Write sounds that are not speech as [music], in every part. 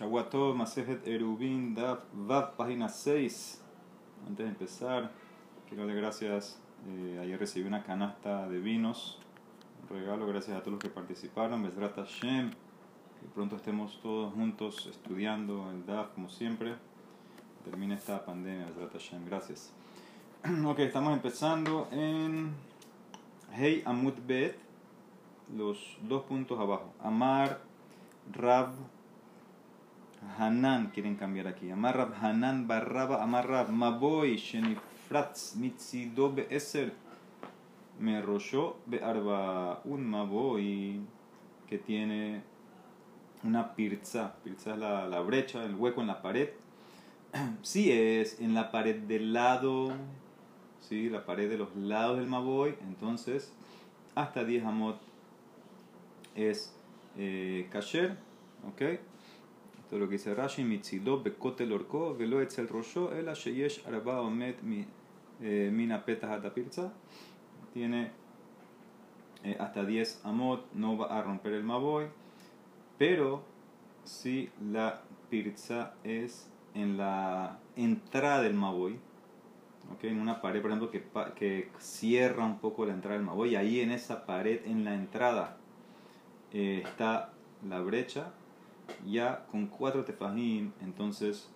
Shawato, Masejet Erubin, Vav, página 6. Antes de empezar, quiero darle gracias. Eh, ayer recibí una canasta de vinos. Un regalo, gracias a todos los que participaron. Besrat Hashem. Que pronto estemos todos juntos estudiando el Daf, como siempre. Termine esta pandemia, Besrat Hashem. Gracias. [clears throat] ok, estamos empezando en Hey Amut Bet. Los dos puntos abajo. Amar Rav Hanan quieren cambiar aquí. Amar Rav Hanan Barraba Amar Rav Maboy Shenifratz Mitzido Be'eser Me Rosho Be'arba Un Maboy que tiene una pirza. Pirza es la, la brecha, el hueco en la pared. [clears throat] Si es en la pared del lado, ¿sí? la pared de los lados del Maboy, entonces hasta 10 amot es eh, kasher, ¿ok? Es lo que dice Rashi, mitzido bekotel orko, velo etzel rosho, el sheyesh arba omet mina petah pirza. Tiene eh, hasta 10 amot, no va a romper el maboy, pero si la pirza es en la entrada del maboy, ¿ok? en una pared, por ejemplo, que, que cierra un poco la entrada del maboy, ahí en esa pared, en la entrada, eh, está la brecha, ya con cuatro tefajim, entonces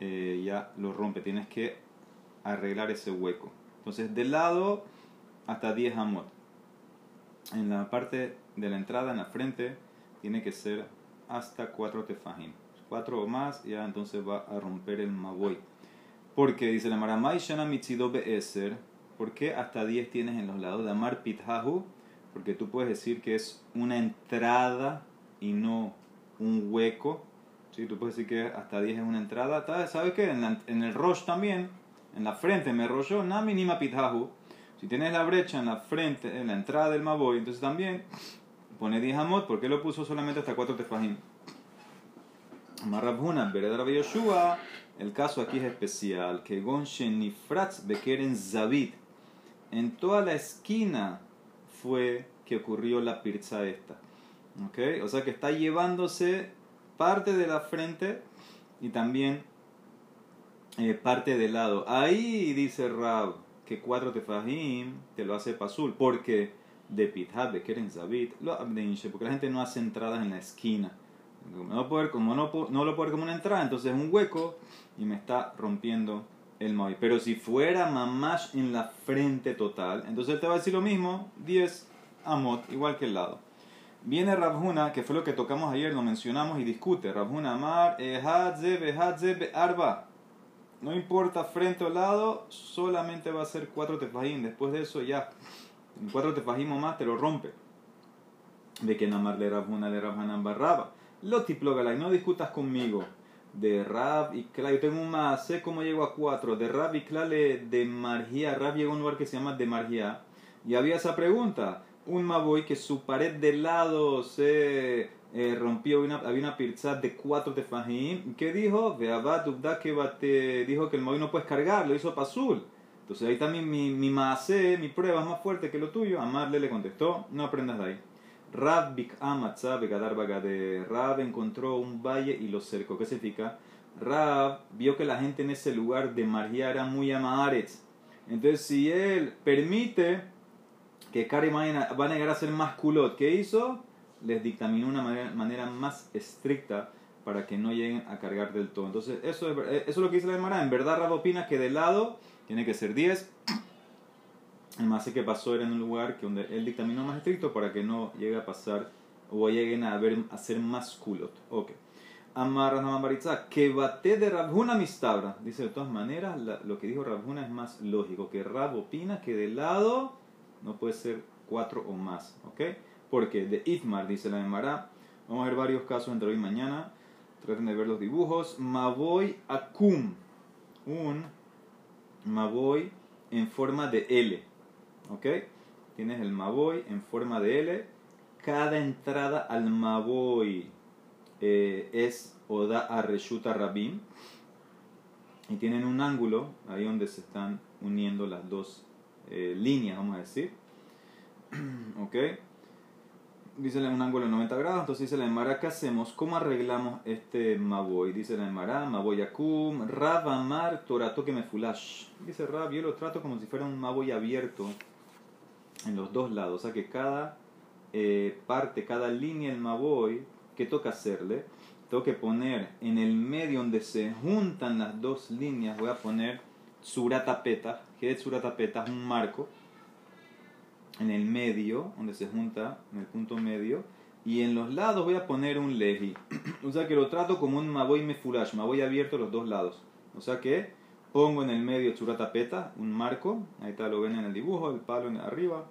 eh, ya lo rompe. Tienes que arreglar ese hueco. Entonces, del lado hasta 10 amot. En la parte de la entrada, en la frente, tiene que ser hasta cuatro tefajim. Cuatro o más, ya entonces va a romper el maboy. Porque dice la Maramay Shana Mitzido Be'eser. ¿Por qué hasta 10 tienes en los lados de Amar Pithahu? porque tú puedes decir que es una entrada y no un hueco. ¿sí? Tú puedes decir que hasta 10 es una entrada. ¿Sabes qué? En, en el rosh también, en la frente me rolló, na mínima pitaju. Si tienes la brecha en la frente, en la entrada del maboy, entonces también pone 10 amot. ¿Por qué lo puso solamente hasta 4 tefajim? Marrabhuna, Beredar Yoshua, el caso aquí es especial. Que Gonshen Nifratz Bekeren Zavid. En toda la esquina fue que ocurrió la pirza esta. ¿Okay? O sea que está llevándose parte de la frente y también eh, parte del lado. Ahí dice Rab que cuatro tefajim te lo hace pasul. Porque de Pithat, de Keren Zabit, lo porque la gente no hace entradas en la esquina. Como no, poder, como no, no lo puede como una entrada, entonces es un hueco y me está rompiendo el Moy. Pero si fuera mamash en la frente total, entonces te va a decir lo mismo, 10 amot, igual que el lado. Viene Rabhuna, que fue lo que tocamos ayer, lo mencionamos y discute. Rabhuna Amar, Ehadze, Arba. No importa frente o lado, solamente va a ser 4 tefajim. Después de eso ya, 4 tefajim o más te lo rompe. De que Namar le Rabhuna le Rabhanan Barraba. Lo tiplogalay, no discutas conmigo de Rab y Kla. Yo tengo un más, sé cómo llego a cuatro. De Rab y Kla de Margia. Rab llegó a un lugar que se llama de Margia. Y había esa pregunta. Un Maboy que su pared de lado se eh, rompió. Una, había una pirza de cuatro tefajim. ¿Qué dijo? Que. Dijo que el Maboy no puedes cargar. Lo hizo Pazul. Entonces ahí también mi, mi maase, mi prueba es más fuerte que lo tuyo. Amarle le contestó. No aprendas de ahí. Rab de Rab encontró un valle y lo cercó. ¿Qué significa? Rab vio que la gente en ese lugar de Margia era muy amaretz. Entonces, si él permite que Kari va a negar a ser más culot, ¿qué hizo? Les dictaminó una manera, más estricta para que no lleguen a cargar del todo. Entonces, eso es, eso es lo que dice la Gemara. En verdad, Rab opina que de lado tiene que ser 10 el más que pasó era en un lugar que donde él dictaminó más estricto para que no llegue a pasar o lleguen a, ver, a ser más culot. Ok. Amarra Namabaritza, que bate de Rabhuna mistabra. Dice de todas maneras, lo que dijo Rabhuna es más lógico. Que Rab opina que de lado no puede ser cuatro o más. ¿Ok? Porque de Itmar, dice la Emara, vamos a ver varios casos entre hoy y mañana. Traten de ver los dibujos. Maboy Akum. Un Maboy en forma de L. ¿Ok? Tienes el Maboy en forma de L. Cada entrada al Maboy eh, es Oda a Reshuta Rabim. Y tienen un ángulo ahí donde se están uniendo las dos eh, líneas, vamos a decir. [clears throat] ¿Ok? dice un ángulo de 90 grados, entonces dice la Emara, ¿qué hacemos? ¿Cómo arreglamos este Maboy? Dice la Emara, Maboy Akum, Rab Amar, Torato que me fulash. Dice Rab, yo lo trato como si fuera un Maboy abierto en los dos lados, o sea que cada eh, parte, cada línea del Maboy, ¿qué toca hacerle? Tengo que poner en el medio donde se juntan las dos líneas, voy a poner Suratapeta, Suratapeta, es un marco en el medio, donde se junta, en el punto medio, y en los lados voy a poner un leji. [clears throat] o sea que lo trato como un maboy mefurash, maboy abierto los dos lados. O sea que pongo en el medio churatapeta, un marco, ahí está, lo ven en el dibujo, el palo en arriba.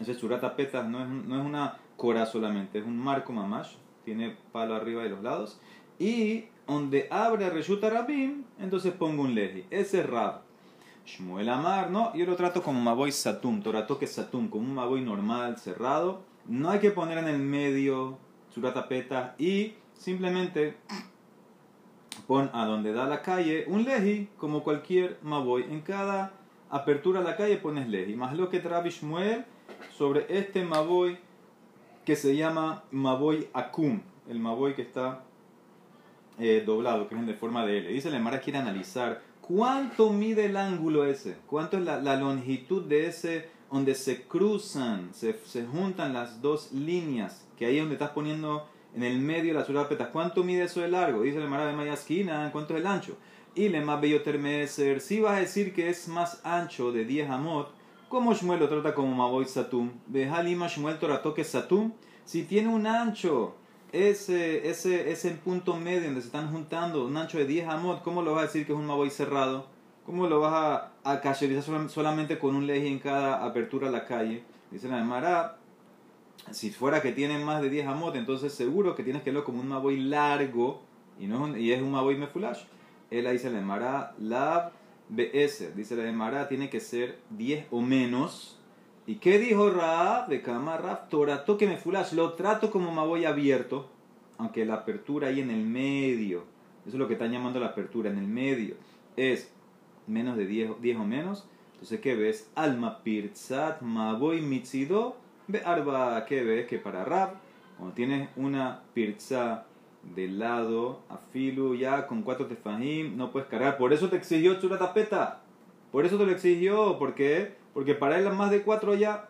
Ese churatapeta no es, no es una cora solamente, es un marco mamash, tiene palo arriba de los lados. Y donde abre Reshuta Rabim, entonces pongo un leji. Es Rab. Shmuel Amar, no, yo lo trato como Maboy Satum, Toratoque Satum, como un Maboy normal, cerrado. No hay que poner en el medio Suratapeta y simplemente pon a donde da la calle un leji, como cualquier Maboy. En cada apertura a la calle pones leji. Más lo que trae Shmuel sobre este Maboy que se llama Maboy Akum, el Maboy que está eh, doblado, que es de forma de L. Dice la Mara quiere analizar ¿Cuánto mide el ángulo ese? ¿Cuánto es la, longitud de ese donde se cruzan, se, se, juntan las dos líneas? Que ahí es donde estás poniendo en el medio la surapeta. ¿Cuánto mide eso de largo? Dice la Mara de Maya esquina, ¿cuánto es el ancho? Y le más bello termeser, si vas a decir que es más ancho de 10 amot, ¿cómo Shmuel lo trata como Maboy Satum? Halima Shmuel Toratoque Satum, si tiene un ancho ese, ese, ese punto medio donde se están juntando, un ancho de 10 amot, ¿cómo lo vas a decir que es un maboy cerrado? ¿Cómo lo vas a, a cacherizar solamente con un leji en cada apertura a la calle? Dice la Mara, si fuera que tiene más de 10 amot, entonces seguro que tienes que verlo como un maboy largo y, no es un, y es un maboy mefulash. Él dice la Mara, lab BS, dice la Mara, tiene que ser 10 o menos ¿Y qué dijo Raab de Kama Raab? Torato que me fulas, lo trato como me voy abierto, aunque la apertura ahí en el medio, eso es lo que están llamando la apertura, en el medio, es menos de 10, o menos. Entonces, ¿qué ves? Alma pirzat voy mitzido ve arba, ¿qué ves? Que para Rab, cuando tienes una pirza del lado, afilu, ya con cuatro tefahim, no puedes cargar. Por eso te exigió tapeta. Por eso te lo exigió, porque porque para él más de cuatro ya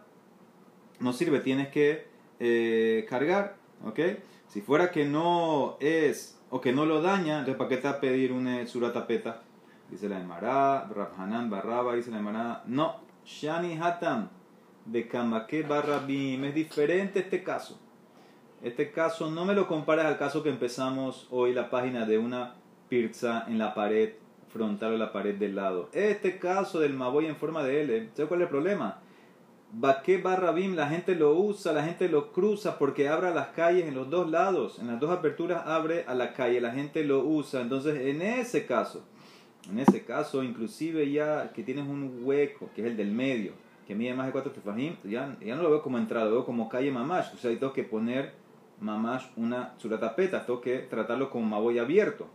no sirve, tienes que eh, cargar, ¿ok? Si fuera que no es o que no lo daña, entonces ¿para qué te va a pedir una suratapeta? Dice la Emara, Rabhanan Barraba, dice la Emara, no, Shani Hatam, de Kamake Barrabim, es diferente este caso. Este caso no me lo compares al caso que empezamos hoy, la página de una pizza en la pared frontal a la pared del lado. Este caso del Maboy en forma de L, ¿sabes cuál es el problema? Baque barra bim, la gente lo usa, la gente lo cruza porque abre las calles en los dos lados, en las dos aperturas abre a la calle, la gente lo usa. Entonces, en ese caso, en ese caso, inclusive ya que tienes un hueco, que es el del medio, que mide más de 4 tefajim, ya, ya no lo veo como entrada, lo veo como calle mamash. O sea, tengo que poner mamash una suratapeta, tengo que tratarlo como maboy abierto.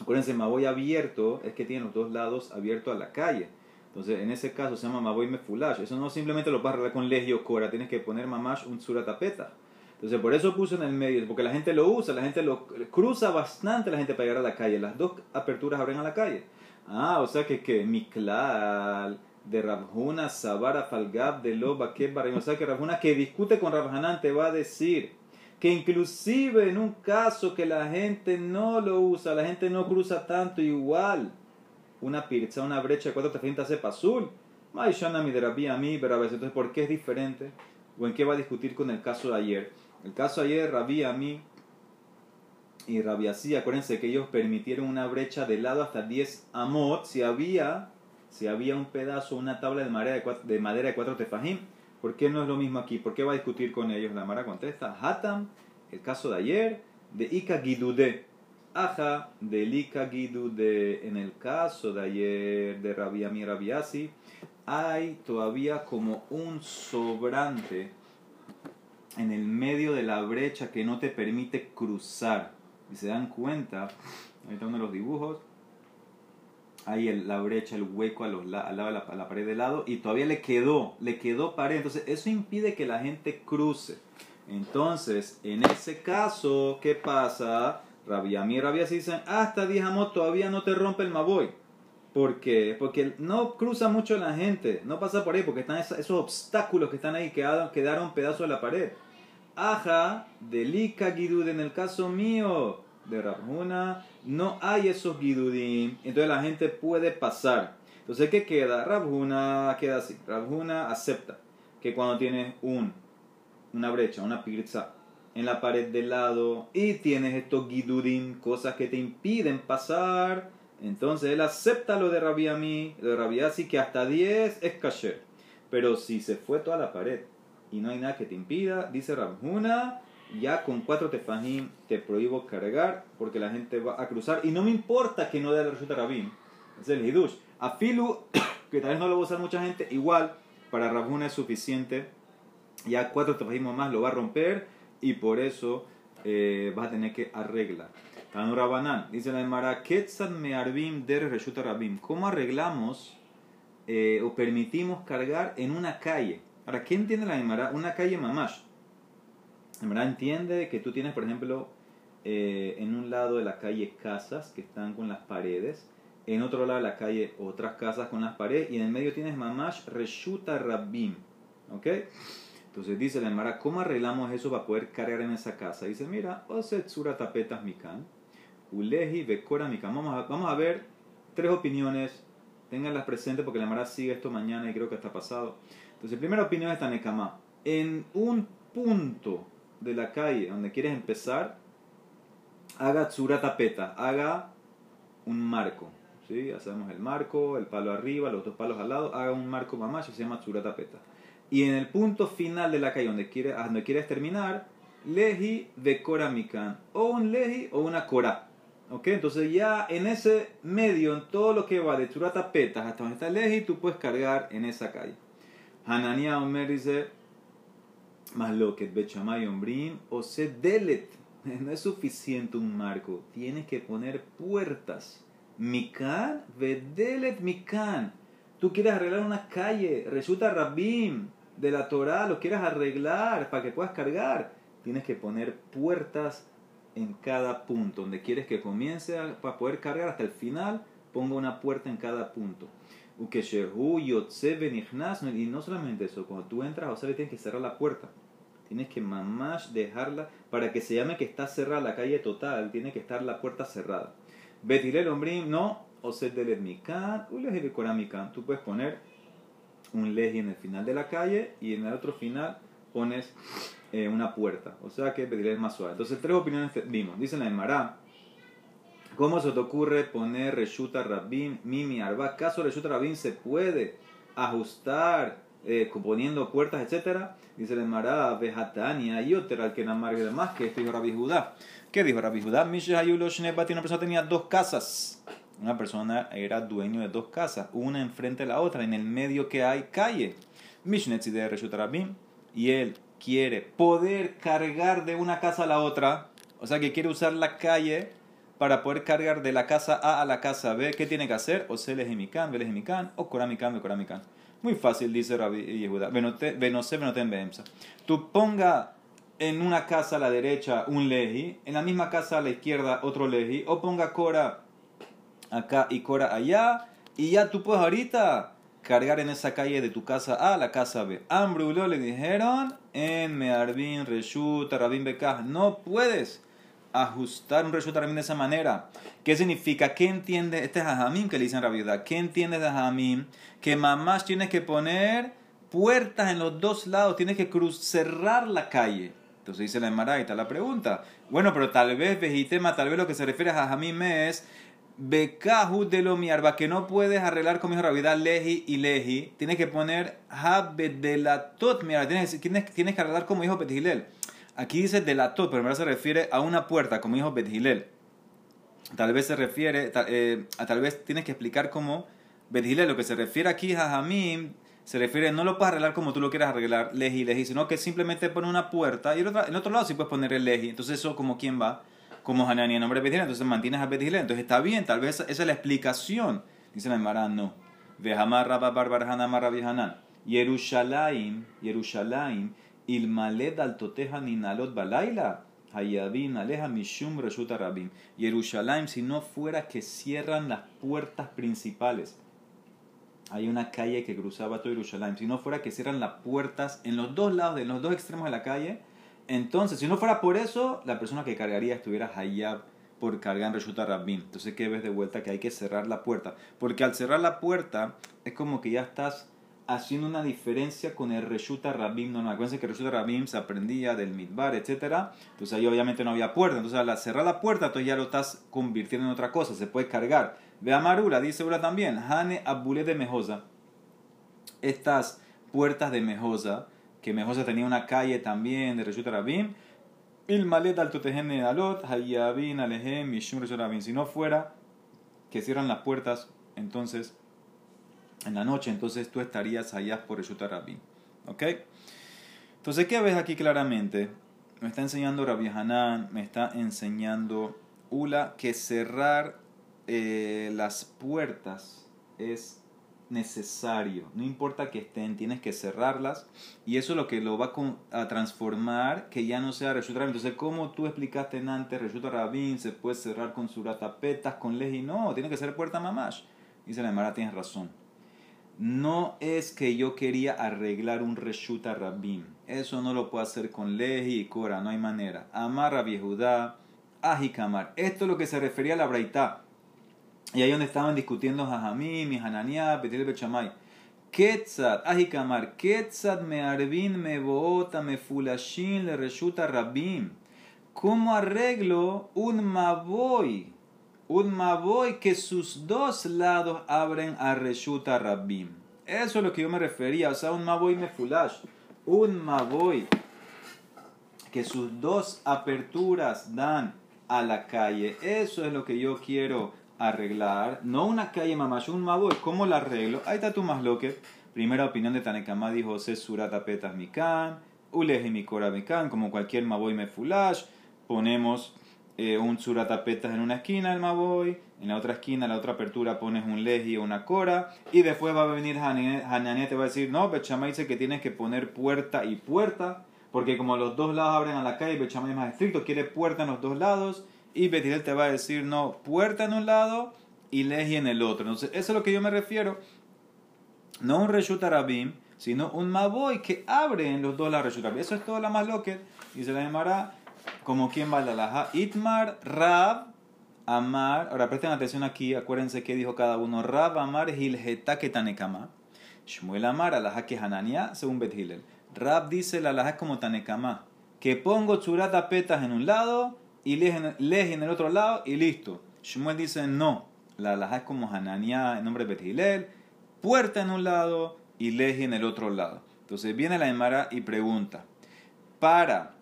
Acuérdense, Maboy abierto es que tiene los dos lados abiertos a la calle. Entonces, en ese caso se llama Maboy Mefulash. Eso no simplemente lo vas a arreglar con Legio Cora, tienes que poner Mamash un Suratapeta. Entonces, por eso puse en el medio, porque la gente lo usa, la gente lo cruza bastante la gente para llegar a la calle. Las dos aperturas abren a la calle. Ah, o sea que, que Miklal de Rabjuna, Sabara, Falgab, de Loba, Kebar, o sea que Rabjuna que discute con Rabhanan te va a decir que inclusive en un caso que la gente no lo usa, la gente no cruza tanto igual, una pizza, una brecha de cuatro te hace azul. de a mí, pero a veces, entonces, ¿por qué es diferente? ¿O en qué va a discutir con el caso de ayer? El caso de ayer, Rabí a mí y Rabí así, acuérdense que ellos permitieron una brecha de lado hasta 10 amot si había, si había un pedazo, una tabla de madera de cuatro, de madera de cuatro tefajim ¿Por qué no es lo mismo aquí? ¿Por qué va a discutir con ellos? La Mara contesta, Hatam, el caso de ayer, de Ika Gidude. Aja, de Ika Gidude. En el caso de ayer de Rabiami Rabiasi, hay todavía como un sobrante en el medio de la brecha que no te permite cruzar. Y se dan cuenta, están uno los dibujos, ahí el- la brecha, el hueco a los, la- al lado de la, a la pared de lado y todavía le quedó, le quedó pared. Entonces eso impide que la gente cruce. Entonces, en ese caso, ¿qué pasa? Rabia, mi rabia se dicen, hasta 10 amos todavía no te rompe el maboy. ¿Por qué? Porque no cruza mucho la gente, no pasa por ahí, porque están esos obstáculos que están ahí, quedaron, quedaron pedazos de la pared. Aja, delika gidud, en el caso mío de Rabhuna, no hay esos gidudim, entonces la gente puede pasar. Entonces, ¿qué queda? Rabhuna queda así, Rabhuna acepta que cuando tienes un, una brecha, una pirza en la pared del lado y tienes estos gidudim, cosas que te impiden pasar, entonces él acepta lo de Rabbi Ami, lo de Rabbi Asi, que hasta 10 es kasher. Pero si se fue toda la pared y no hay nada que te impida, dice Rabhuna, ya con cuatro tefajim te prohíbo cargar porque la gente va a cruzar y no me importa que no dé la resulta Rabim. Es el hidush. Afilu, [coughs] que tal vez no lo va a usar mucha gente, igual para Rabhuna es suficiente. Ya cuatro tefajim más lo va a romper y por eso eh, vas a tener que arreglar. Tanu Rabanán, dice la Emara, Ketsan me arbim der reshuta rabim. ¿Cómo arreglamos eh, o permitimos cargar en una calle? Ahora, ¿qué entiende la Emara? Una calle mamash. La Emara entiende que tú tienes, por ejemplo, eh, en un lado de la calle casas que están con las paredes, en otro lado de la calle otras casas con las paredes, y en el medio tienes mamash reshuta rabim. ¿Ok? Entonces dice la Emara, ¿cómo arreglamos eso para poder cargar en esa casa? Dice, mira, osetsura tapetas mikan, uleji bekora mikan. Vamos a, vamos a ver tres opiniones, tenganlas presentes porque la Emara sigue esto mañana y creo que está pasado. Entonces, primera opinión es Tanekama. En un punto de la calle donde quieres empezar, haga tsura tapeta, haga un marco. ¿sí? Hacemos el marco, el palo arriba, los dos palos al lado, haga un marco mamash, se llama tsura tapeta. Y en el punto final de la calle donde, donde quieres terminar, leji de kora mikan. O un leji o una kora. ¿Ok? Entonces ya en ese medio, en todo lo que va de Churata Petas hasta donde está el leji, tú puedes cargar en esa calle. Hanania Omer dice, más lo que Bechamay Ombrim, o se delet. [laughs] No es suficiente un marco, tienes que poner puertas. Mikan, vedelet mikan. Tú quieres arreglar una calle, resulta rabim de la Torah, lo quieres arreglar para que puedas cargar. Tienes que poner puertas en cada punto. Donde quieres que comience a- para poder cargar hasta el final, ponga una puerta en cada punto. Y no solamente eso, cuando tú entras, o sea, le tienes que cerrar la puerta. Tienes que mamash dejarla para que se llame que está cerrada la calle total. Tiene que estar la puerta cerrada. Betilel ombrim, no. O set delet mikan, uleje de koramikan. Tú puedes poner un leji en el final de la calle y en el otro final pones eh, una puerta. O sea que Betilel es más suave. Entonces, tres opiniones vimos. Dice la Emara. ¿Cómo se te ocurre poner Reshuta Rabim, Mimi Arba? ¿Acaso Reshuta Rabim se puede ajustar eh, poniendo puertas, etcétera? Dice la Emara, Vejatania, y otra que más que esto dijo Rabbi Judá. ¿Qué dijo Rabbi Judá? Misha Hayulo Shnebati, una persona tenía dos casas. Una persona era dueño de dos casas, una enfrente de la otra, en el medio que hay calle. Mishnetzi de Reshuta Rabim. Y él quiere poder cargar de una casa a la otra, o sea que quiere usar la calle para poder cargar de la casa A a la casa B, ¿qué tiene que hacer? O se lejimikan, velejimikan, o koramikan, koramikan. Muy fácil, dice Rabbi Yehuda. Venose, venoten behemsa. Tú ponga en una casa a la derecha un leji, en la misma casa a la izquierda otro leji, o ponga cora acá y cora allá, y ya tú puedes ahorita cargar en esa calle de tu casa A a la casa B. Ambruló le dijeron en Mearbin, Reshut, Rabin Bekah, no puedes ajustar un Reshut Rabin de esa manera. ¿Qué significa? ¿Qué entiende? Este es Jajamim que le dicen Rabiudá. ¿Qué entiende de Jajamim? Que mamás tienes que poner puertas en los dos lados, tienes que cruz, cerrar la calle. Entonces dice la Emaraita la pregunta. Bueno, pero tal vez vejitema, tal vez lo que se refiere a Jajamim es Bekahu de lo miarba, que no puedes arreglar con mi Rabiudá leji y leji. Tienes que poner Habe de la tot, mira, tienes, tienes, tienes que arreglar como hijo Betgilel. Aquí dice de la tot, pero en verdad se refiere a una puerta, como hijo Betgilel. Tal vez se refiere, tal, eh, a tal vez tienes que explicar cómo Betgilel, lo que se refiere aquí a Jamim, se refiere, no lo puedes arreglar como tú lo quieras arreglar, leji, leji, sino que simplemente pone una puerta y en otro, en otro lado sí puedes poner el leji. Entonces eso como quién va, como Hanani en nombre de Betgilel, entonces mantienes a Betgilel. Entonces está bien, tal vez esa es la explicación Dice la Emara, no. Vehamar Rabba Barbarhana. Yerushalayim, Yerushalayim, Ilmaled altoteja ninalot balaila. Hayabin aleja mishum reshuta rabim. Yerushalayim, si no fuera que cierran las puertas principales. Hay una calle que cruzaba todo Yerushalayim. Si no fuera que cierran las puertas en los dos lados, en los dos extremos de la calle, entonces, si no fuera por eso, la persona que cargaría estuviera Hayab por cargar en Reshuta Rabim. Entonces, ¿qué ves de vuelta? Que hay que cerrar la puerta. Porque al cerrar la puerta, es como que ya estás haciendo una diferencia con el Reshuta Rabim. No, no, acuérdense que el Reshuta Rabim se aprendía del Midbar, etc. Entonces ahí obviamente no había puerta. Entonces al cerrar la puerta, entonces ya lo estás convirtiendo en otra cosa. Se puede cargar. Ve a Marula, dice Ura también. Hane Abule de Mejosa. Estas puertas de Mejosa, que Mejosa tenía una calle también de Reshuta Rabim. Il malet al alot, hayabin alehem, mishum Rabim. Si no fuera que cierran las puertas, entonces en la noche, entonces tú estarías allá por Reshuta Rabim. ¿Ok? Entonces, ¿qué ves aquí claramente? Me está enseñando Rabbi Hanan, me está enseñando Ula que cerrar eh, las puertas es necesario. No importa que estén, tienes que cerrarlas. Y eso es lo que lo va a transformar, que ya no sea Reshut Rabin. Entonces, como tú explicaste en antes, Reshut Rabin se puede cerrar con suratapetas, con leji. No, tiene que ser puerta mamash. Dice la Emara, tienes razón. No es que yo quería arreglar un Reshuta Rabim. Eso no lo puedo hacer con Leji y Cora, no hay manera. Amar Rabbi Judá, Ajikamar. Esto es lo que se refería a la Braitá. Y ahí donde estaban discutiendo Jajamim y Hananiah, Betil Bechamay. Ketzat, Ajikamar, me arvin me boota me fulashin le Reshuta Rabim. ¿Cómo arreglo un maboy? Un maboy que sus dos lados abren a Reshuta Rabbim. Eso es lo que yo me refería, o sea, un maboy mefulash, un maboy que sus dos aperturas dan a la calle. Eso es lo que yo quiero arreglar. No una calle mamash, un maboy. ¿Cómo la arreglo? Ahí está tu más Primera opinión de Tanekama dijo, se surata petas mikan, uleji mi mikan, como cualquier maboy mefulash. Ponemos eh, un suratapetas en una esquina, el maboy, en la otra esquina, la otra apertura pones un leji o una cora, y después va a venir Hanania te va a decir, no, Bechamay dice que tienes que poner puerta y puerta, porque como los dos lados abren a la calle, Bechamay es más estricto, quiere puerta en los dos lados, y Betirel te va a decir, no, puerta en un lado y leji en el otro. Entonces, eso es lo que yo me refiero, no un reshut arabim, sino un maboy que abre en los dos lados reshut Eso es todo la más loca, y se la llamará como quien va la laja. Itmar, Rab, Amar. Ahora presten atención aquí, acuérdense qué dijo cada uno. Rab, Amar, Hilgeta, Tanekama. Shmuel Amar, alaja que según Bet Rab dice la laja como Tanekama. Que pongo churata petas en un lado y leji en el otro lado y listo. Shmuel dice no. La laja es como Hanania en nombre de Bet Puerta en un lado y leji en el otro lado. Entonces viene la Emara y pregunta. Para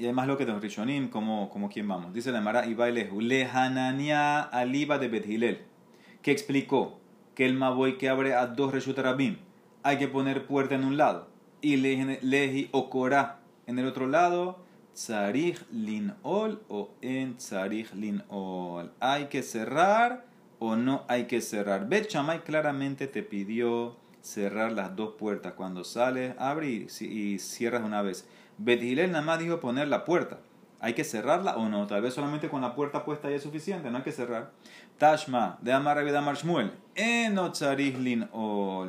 y además lo que de Rishonim, como, como quien vamos. Dice la Mara Ibailehu, Lehanania aliba de Bethilel, que explicó que el Maboy que abre a dos Reshutarabim hay que poner puerta en un lado y Lehi o Korah en el otro lado, Tzarich Linol o en Tzarich Linol. ¿Hay que cerrar o no hay que cerrar? Bet claramente te pidió cerrar las dos puertas. Cuando sales, abre y cierras una vez. Bethilel nada más dijo poner la puerta. ¿Hay que cerrarla o no? Tal vez solamente con la puerta puesta ya es suficiente, no hay que cerrar. Tashma, de Amar de Amar Shmuel.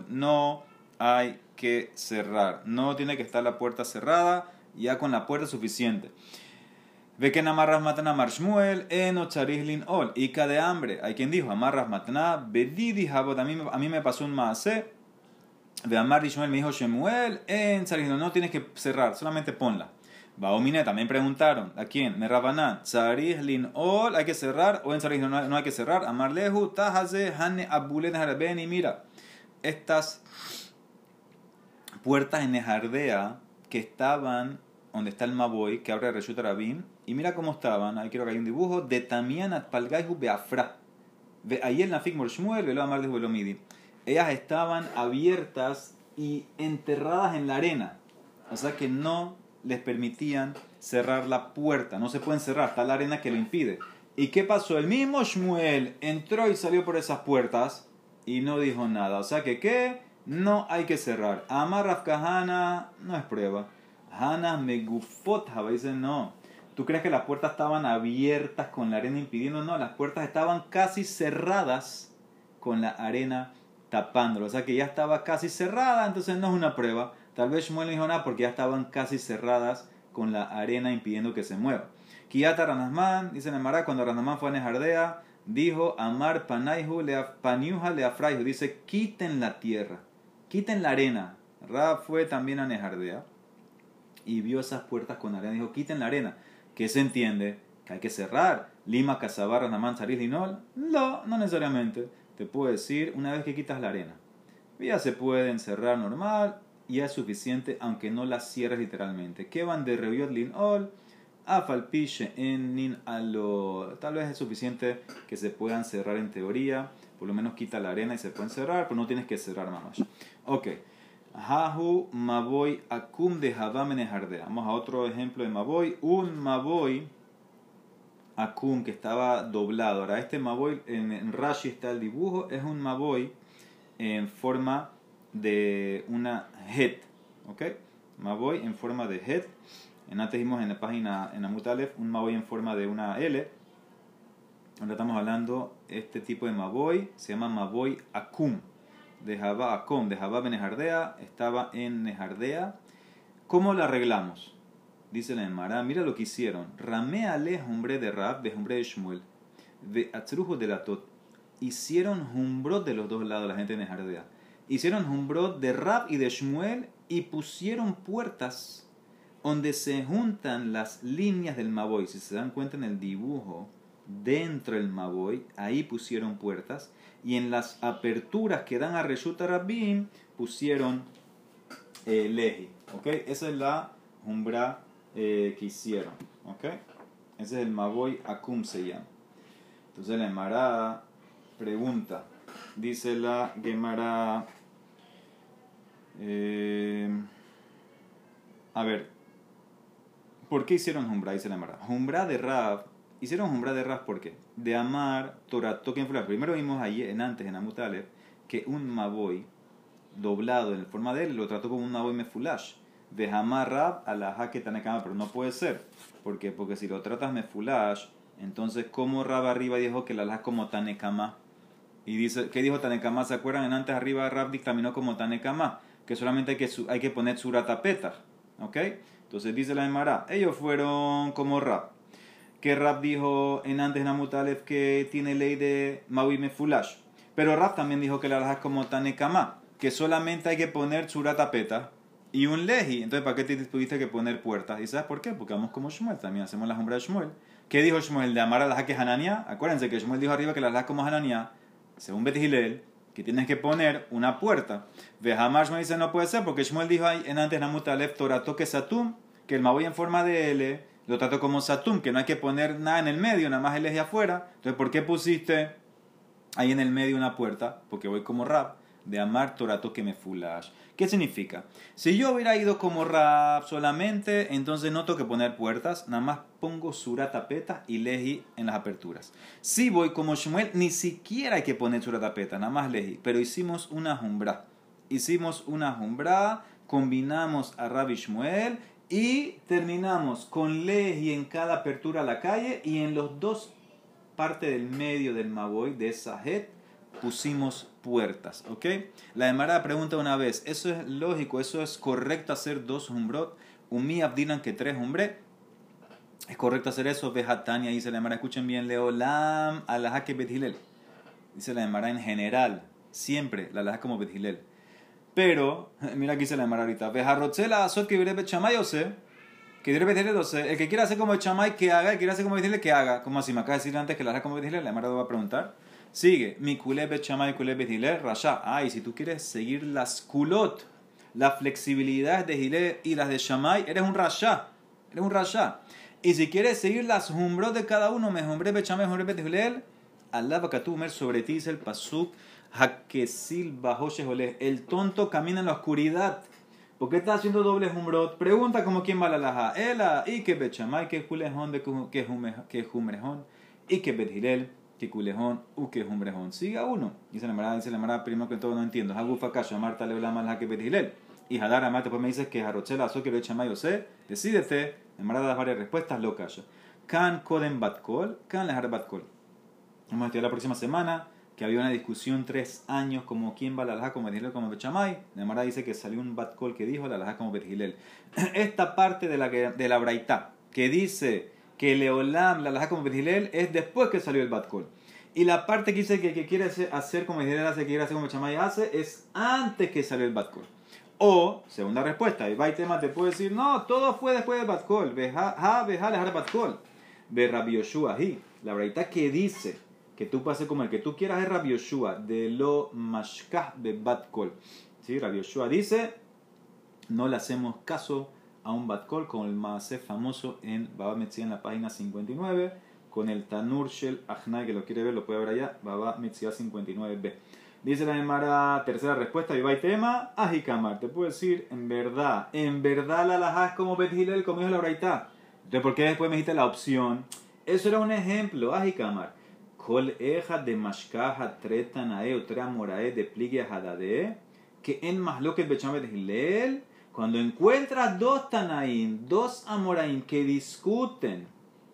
No hay que cerrar. No tiene que estar la puerta cerrada, ya con la puerta suficiente. Ve que amarras matan a Marshmuel, en lin ol. Ica de hambre. Hay quien dijo, amarras matana, bedidi jabot. A mí me pasó un maase de Amar Shmuel me dijo Shemuel en Tzarich, no tienes que cerrar, solamente ponla. Baomine también preguntaron, ¿a quién? Me Rabanán, Lin Ol, ¿hay que cerrar? O en Tzarich no, hay que cerrar. Amar Lehu, Tahaze, Hane Abulen Haraben, y mira, estas puertas en Nejardea que estaban donde está el Maboy, que abre Reshut Rabin, y mira cómo estaban, ahí quiero que hay un dibujo, de Tamian Atpalgaihu Beafra. Ahí el Nafik Morshmuel, Velo Amar Lehu Velomidi ellas estaban abiertas y enterradas en la arena. O sea que no les permitían cerrar la puerta. No se pueden cerrar, está la arena que lo impide. ¿Y qué pasó? El mismo Shmuel entró y salió por esas puertas y no dijo nada. O sea que, ¿qué? No hay que cerrar. Amar Rafkahana no es prueba. Hana Megufot dice no. ¿Tú crees que las puertas estaban abiertas con la arena impidiendo? No, las puertas estaban casi cerradas con la arena tapándolo. O sea que ya estaba casi cerrada, entonces no es una prueba. Tal vez Shmuel no dijo nada porque ya estaban casi cerradas con la arena impidiendo que se mueva. Kiata Ranasman, dice el cuando Ranasman fue a Nejardea, dijo, Amar Panayhu Paniuja Leafraihu, dice, quiten la tierra, quiten la arena. Ra fue también a Nejardea y vio esas puertas con arena, dijo, quiten la arena. ¿Qué se entiende? Que hay que cerrar. Lima, Casabar, Ranamán, Saris, Linol. No, no necesariamente. Te puedo decir, una vez que quitas la arena, ya se pueden cerrar normal, y es suficiente, aunque no las cierres literalmente. ¿Qué van de Reviot Linol? Afalpiche en nin alo. Tal vez es suficiente que se puedan cerrar en teoría. Por lo menos quita la arena y se pueden cerrar, pero no tienes que cerrar más. Ok. Hahu Maboy Akum de Jardea. Vamos a otro ejemplo de Maboy. Un Maboy Akum que estaba doblado. Ahora, este Maboy, en, Rashi está el dibujo, es un Maboy en forma de una Het. ¿Ok? Maboy en forma de Het. En antes vimos en la página en Amutalef un Maboy en forma de una L. Ahora estamos hablando, este tipo de Maboy se llama Maboy Akum de Jabá Akom, de Jabá Benejardea, estaba en Nejardea. ¿Cómo la arreglamos? Dice la Emara, mira lo que hicieron. Ramea le hombre de Rab, de hombre de Shmuel, de Atzrujo de la Tot. Hicieron humbrot de los dos lados, la gente de Nejardea. Hicieron humbrot de Rab y de Shmuel y pusieron puertas donde se juntan las líneas del Maboy. Si se dan cuenta en el dibujo, dentro del Maboy, ahí pusieron puertas y en las aperturas que dan a Reshuta pusieron eh, Leji. Esa es la umbra eh, que hicieron. Ese es el Maboy Akum se llama. Entonces la Gemara pregunta, dice la Gemara, eh, a ver, ¿por qué hicieron Umbra? Dice la Gemara. Umbra de Rab Hicieron umbra de ras, ¿por qué? De amar Torah Token Fulash. Primero vimos ahí, en antes, en Amutalef, que un Maboy doblado en forma de él lo trató como un Maboy Mefulash. De amar Rab a la Jaque Tanekama, pero no puede ser. ¿Por qué? Porque si lo tratas Mefulash, entonces, ¿cómo Rab arriba dijo que la la como Tanekama? Y dice, ¿qué dijo Tanekama? ¿Se acuerdan? En antes arriba Rab dictaminó como Tanekama, que solamente hay que, hay que poner suratapeta. ¿Ok? Entonces dice la Emara, ellos fueron como Rab que Rab dijo en antes Namutalef que tiene ley de Mawime Fulash. Pero Rab también dijo que la alhaja como Tanekama, que solamente hay que poner Suratapeta y un leji. Entonces, ¿para qué te tuviste que poner puertas? ¿Y sabes por qué? Porque vamos como Shmuel, también hacemos la sombra de Shmuel. ¿Qué dijo Shmuel? De amar a la que Hanania. Acuérdense que Shmuel dijo arriba que la alhaja como Hanania, según Betihilel, que tienes que poner una puerta. Vejamar Shmuel dice no puede ser, porque Shmuel dijo en antes Namutalef Torato que Satum, que el Maboy en forma de L lo trato como Satum, que no hay que poner nada en el medio, nada más el eje afuera. Entonces, ¿por qué pusiste ahí en el medio una puerta? Porque voy como rap de amar Torato que me fulash. ¿Qué significa? Si yo hubiera ido como rap solamente, entonces no tengo que poner puertas, nada más pongo suratapeta y leji en las aperturas. Si voy como Shmuel, ni siquiera hay que poner suratapeta, nada más leji. Pero hicimos una jumbra. Hicimos una jumbra, combinamos a Rabbi Shmuel y terminamos con y en cada apertura a la calle y en los dos partes del medio del Maboy, de esa pusimos puertas, ¿ok? La Emara pregunta una vez, ¿eso es lógico, eso es correcto hacer dos umbrot? Umi abdinan que tres umbre. ¿Es correcto hacer eso? Vejatania, dice la Emara, escuchen bien, Leolam, alajake bethilel. Dice la Emara en general, siempre, la alajá como bethilel. Pero, [laughs] mira aquí se la demara ahorita. Vejarrotzela azot que o sé. Que diré El que quiera hacer como chamay que haga. El que quiera hacer como decirle que haga. Como así me acaba de decir antes que la haga como decirle. La demara va a preguntar. Sigue. Mi culé bechamay culé betile rasha. Ay, si tú quieres seguir las culot. La flexibilidad de Gile y las de Shamay, eres un rasha. Eres un rasha. Y si quieres seguir las humbrot de cada uno, me humbré bechamay, humbré betile. Allah va a sobre ti, dice el pasuk. Hakesil El tonto camina en la oscuridad. ¿Por qué está haciendo doble humbrot? Pregunta como quién va la laja. Ela, y que bechamay, que julejón, que jumrejón. y que Bethilel, que culejón, u que jumbrejón. Siga uno. Dice la Mara, dice la Mara, primero que todo no entiendo. Hagufa kasha, Marta le habla mal que Bethilel. Y Hadar Amar, después me dices que Jarochela, Azoque, Becha Mayo, sé, decídete. La Mara da varias respuestas, lo calla. Kan Koden Batkol, Kan Lehar Batkol. Vamos a estudiar la próxima semana que había una discusión tres años como quién va a la alhaja como Bethilel como Bechamay. La Mara dice que salió un Batkol que dijo la alhaja como Bethilel. [clears throat] Esta parte de la, de la Braita que dice que Leolam, la alhaja como Bethilel, es después que salió el Batkol. Y la parte que dice que, que quiere hacer como Bethilel hace, que quiere hacer como Bechamay hace, es antes que salió el Batkol. O, segunda respuesta, y tema te puede decir, no, todo fue después del Batkol. Veja, veja, dejar Batkol. Ve Rabbi Yoshua, la verdad que dice que tú pases como el que tú quieras es Rabbi Yoshua, de lo mashkah de Batkol. ¿Sí? Rabbi Yoshua dice, no le hacemos caso a un Batkol con el más famoso en Baba Metzia en la página 59, con el Tanur Shel Achnai, que lo quiere ver, lo puede ver allá, Baba Metzia 59b. Dice la Emara, tercera respuesta, y tema, Ajikamar. Te puedo decir, en verdad, en verdad la alajá como Bet Hilel, como dijo la Braita. Entonces, ¿por qué después me dijiste la opción? Eso era un ejemplo, Ajikamar. Kol eja de mashkaha tretanae o morae de pligia hadade, que en más lo que Bet Hilel, cuando encuentras dos Tanaim, dos Amoraim que discuten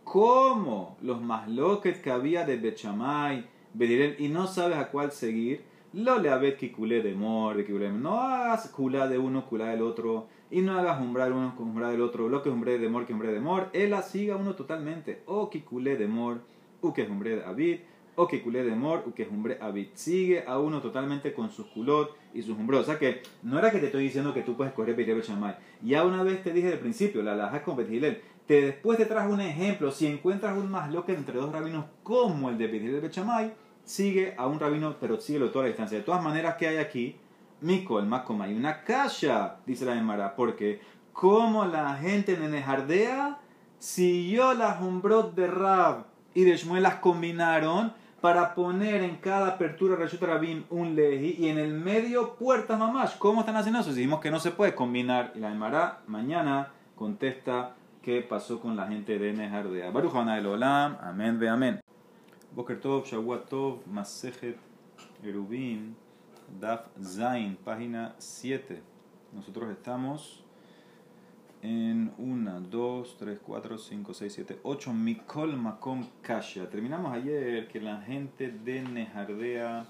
cómo los masloques que había de Bechamay, Bedirel, y no sabes a cuál seguir, lo le abet culé de mor, de. No hagas culá de uno, culá del otro. Y no hagas umbrar uno con umbrar del otro. Lo que umbré de mor, que umbré de mor. Él siga uno totalmente. O culé de mor, u que de abit. O que culé de mor, u que umbré abit. Sigue a uno totalmente con sus culot y sus umbros. O sea que no era que te estoy diciendo que tú puedes correr Peter Chamay. Ya una vez te dije del principio, la lajas con Betilel. Te, después te trajo un ejemplo. Si encuentras un más loque entre dos rabinos como el de Betilel Bechamay sigue a un rabino, pero síguelo toda la distancia. De todas maneras, que hay aquí? Mico, el Macoma, hay una kasha, dice la Emara, porque como la gente en Nejardea siguió las umbrot de Rab y de Shmuel las combinaron para poner en cada apertura Reshut Rabim un leji y en el medio puertas mamás. ¿Cómo están haciendo eso? Decimos que no se puede combinar. Y la Emara mañana contesta qué pasó con la gente de Nejardea. Baruch el Olam, amén ve amén. Boker Tov, Shavuot Tov, Masejet, Erubin, Daf Zain, página 7. Nosotros estamos en 1, 2, 3, 4, 5, 6, 7, 8. Mikol Makom Kasha. Terminamos ayer que la gente de Nejardea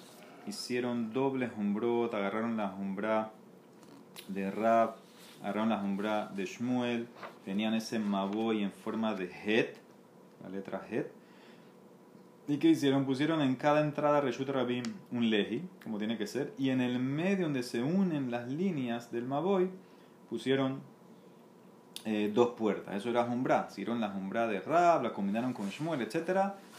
hicieron doble umbrot, agarraron la umbra de Rab, agarraron la umbra de Shmuel, tenían ese Maboy en forma de Het, la letra Het ¿Y qué hicieron? Pusieron en cada entrada Reshut Rabim un leji, como tiene que ser, y en el medio donde se unen las líneas del Maboy, pusieron eh, dos puertas. Eso era Jumbra. Hicieron la Jumbra de Rab, la combinaron con Shmuel, etc.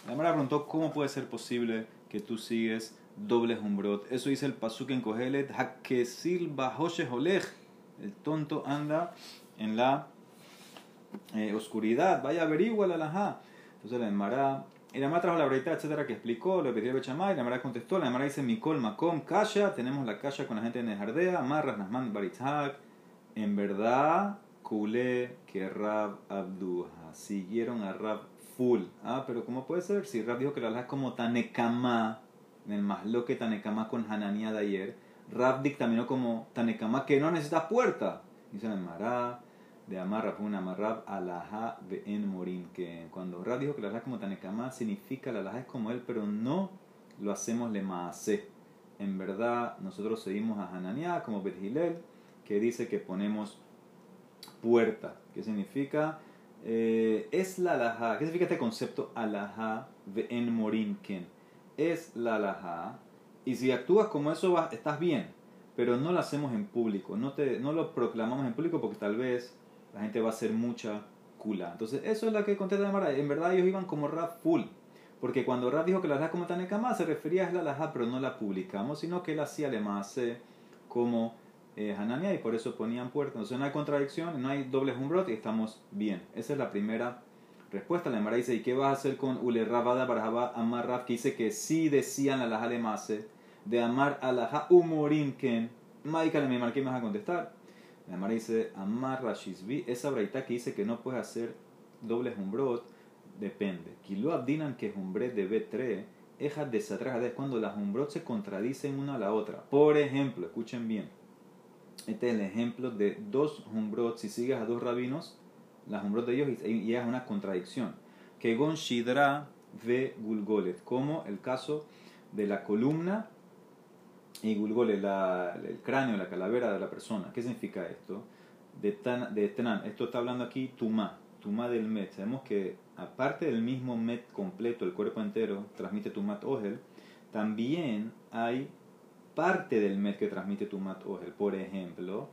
La Mara preguntó cómo puede ser posible que tú sigues doble Jumbrot. Eso dice el Pasuk en Kohelet, Hakesil Bahoshe Olej. El tonto anda en la eh, oscuridad. Vaya, averigua la laja. Entonces la Mara y la trajo la breita, etcétera, que explicó, le pidió Bechamay, la Mara contestó, la Mara dice Mikol Makom Kasha, tenemos la Kasha con la gente de Nejardea, Marras Nasman Baritzhak, en verdad, Kule que Rab Abduha, siguieron a Rab full, ah, pero ¿cómo puede ser? Si Rab dijo que la es como Tanekama, en el más lo que Tanekama con Hanania de ayer, Rab dictaminó como Tanekama que no necesita puerta, dice la Mara, de Amar un Amarrab Alaha en Morim. Que cuando Rab dijo que la Alaha como Tanekama significa la Alaha es como él, pero no lo hacemos le maase. En verdad, nosotros seguimos a Hananiah como Bergilel, que dice que ponemos puerta. ¿Qué significa? Eh, es la Alaha. ¿Qué significa este concepto Alaha en Morim? Es la Alaha. Y si actúas como eso, estás bien pero no lo hacemos en público, no, te, no lo proclamamos en público porque tal vez la gente va a hacer mucha kula. Entonces, eso es lo que contesta la Mara. En verdad, ellos iban como rap full. Porque cuando Rap dijo que la alhaja como Tanekama se refería a la alhaja, pero no la publicamos, sino que él hacía le como eh, Hanania y por eso ponían puertas. Entonces no hay contradicción, no hay doble umbrot y estamos bien. Esa es la primera respuesta. La Mara dice: ¿Y qué vas a hacer con Ule Rabada Barajaba Amar Raf? Que dice que sí decían la alhaja le de Amar alhaja Umorim Ken. Maika le me marqué, me vas a contestar. La Mara dice, Amar Rashizbi, esa braita que dice que no puedes hacer dobles umbrot, depende. Kilo abdinan que humbre de B3, ejas de es cuando las umbrot se contradicen una a la otra. Por ejemplo, escuchen bien. Este es el ejemplo de dos umbrot. Si sigues a dos rabinos, las umbrot de ellos y es una contradicción. Que gon shidra ve gulgolet, como el caso de la columna y gulgolet, el cráneo, la calavera de la persona. ¿Qué significa esto? De, tan, de esto está hablando aquí Tuma, Tuma del Met. Sabemos que aparte del mismo Met completo, el cuerpo entero, transmite Tumat Ogel, también hay parte del Met que transmite Tumat Ogel. Por ejemplo,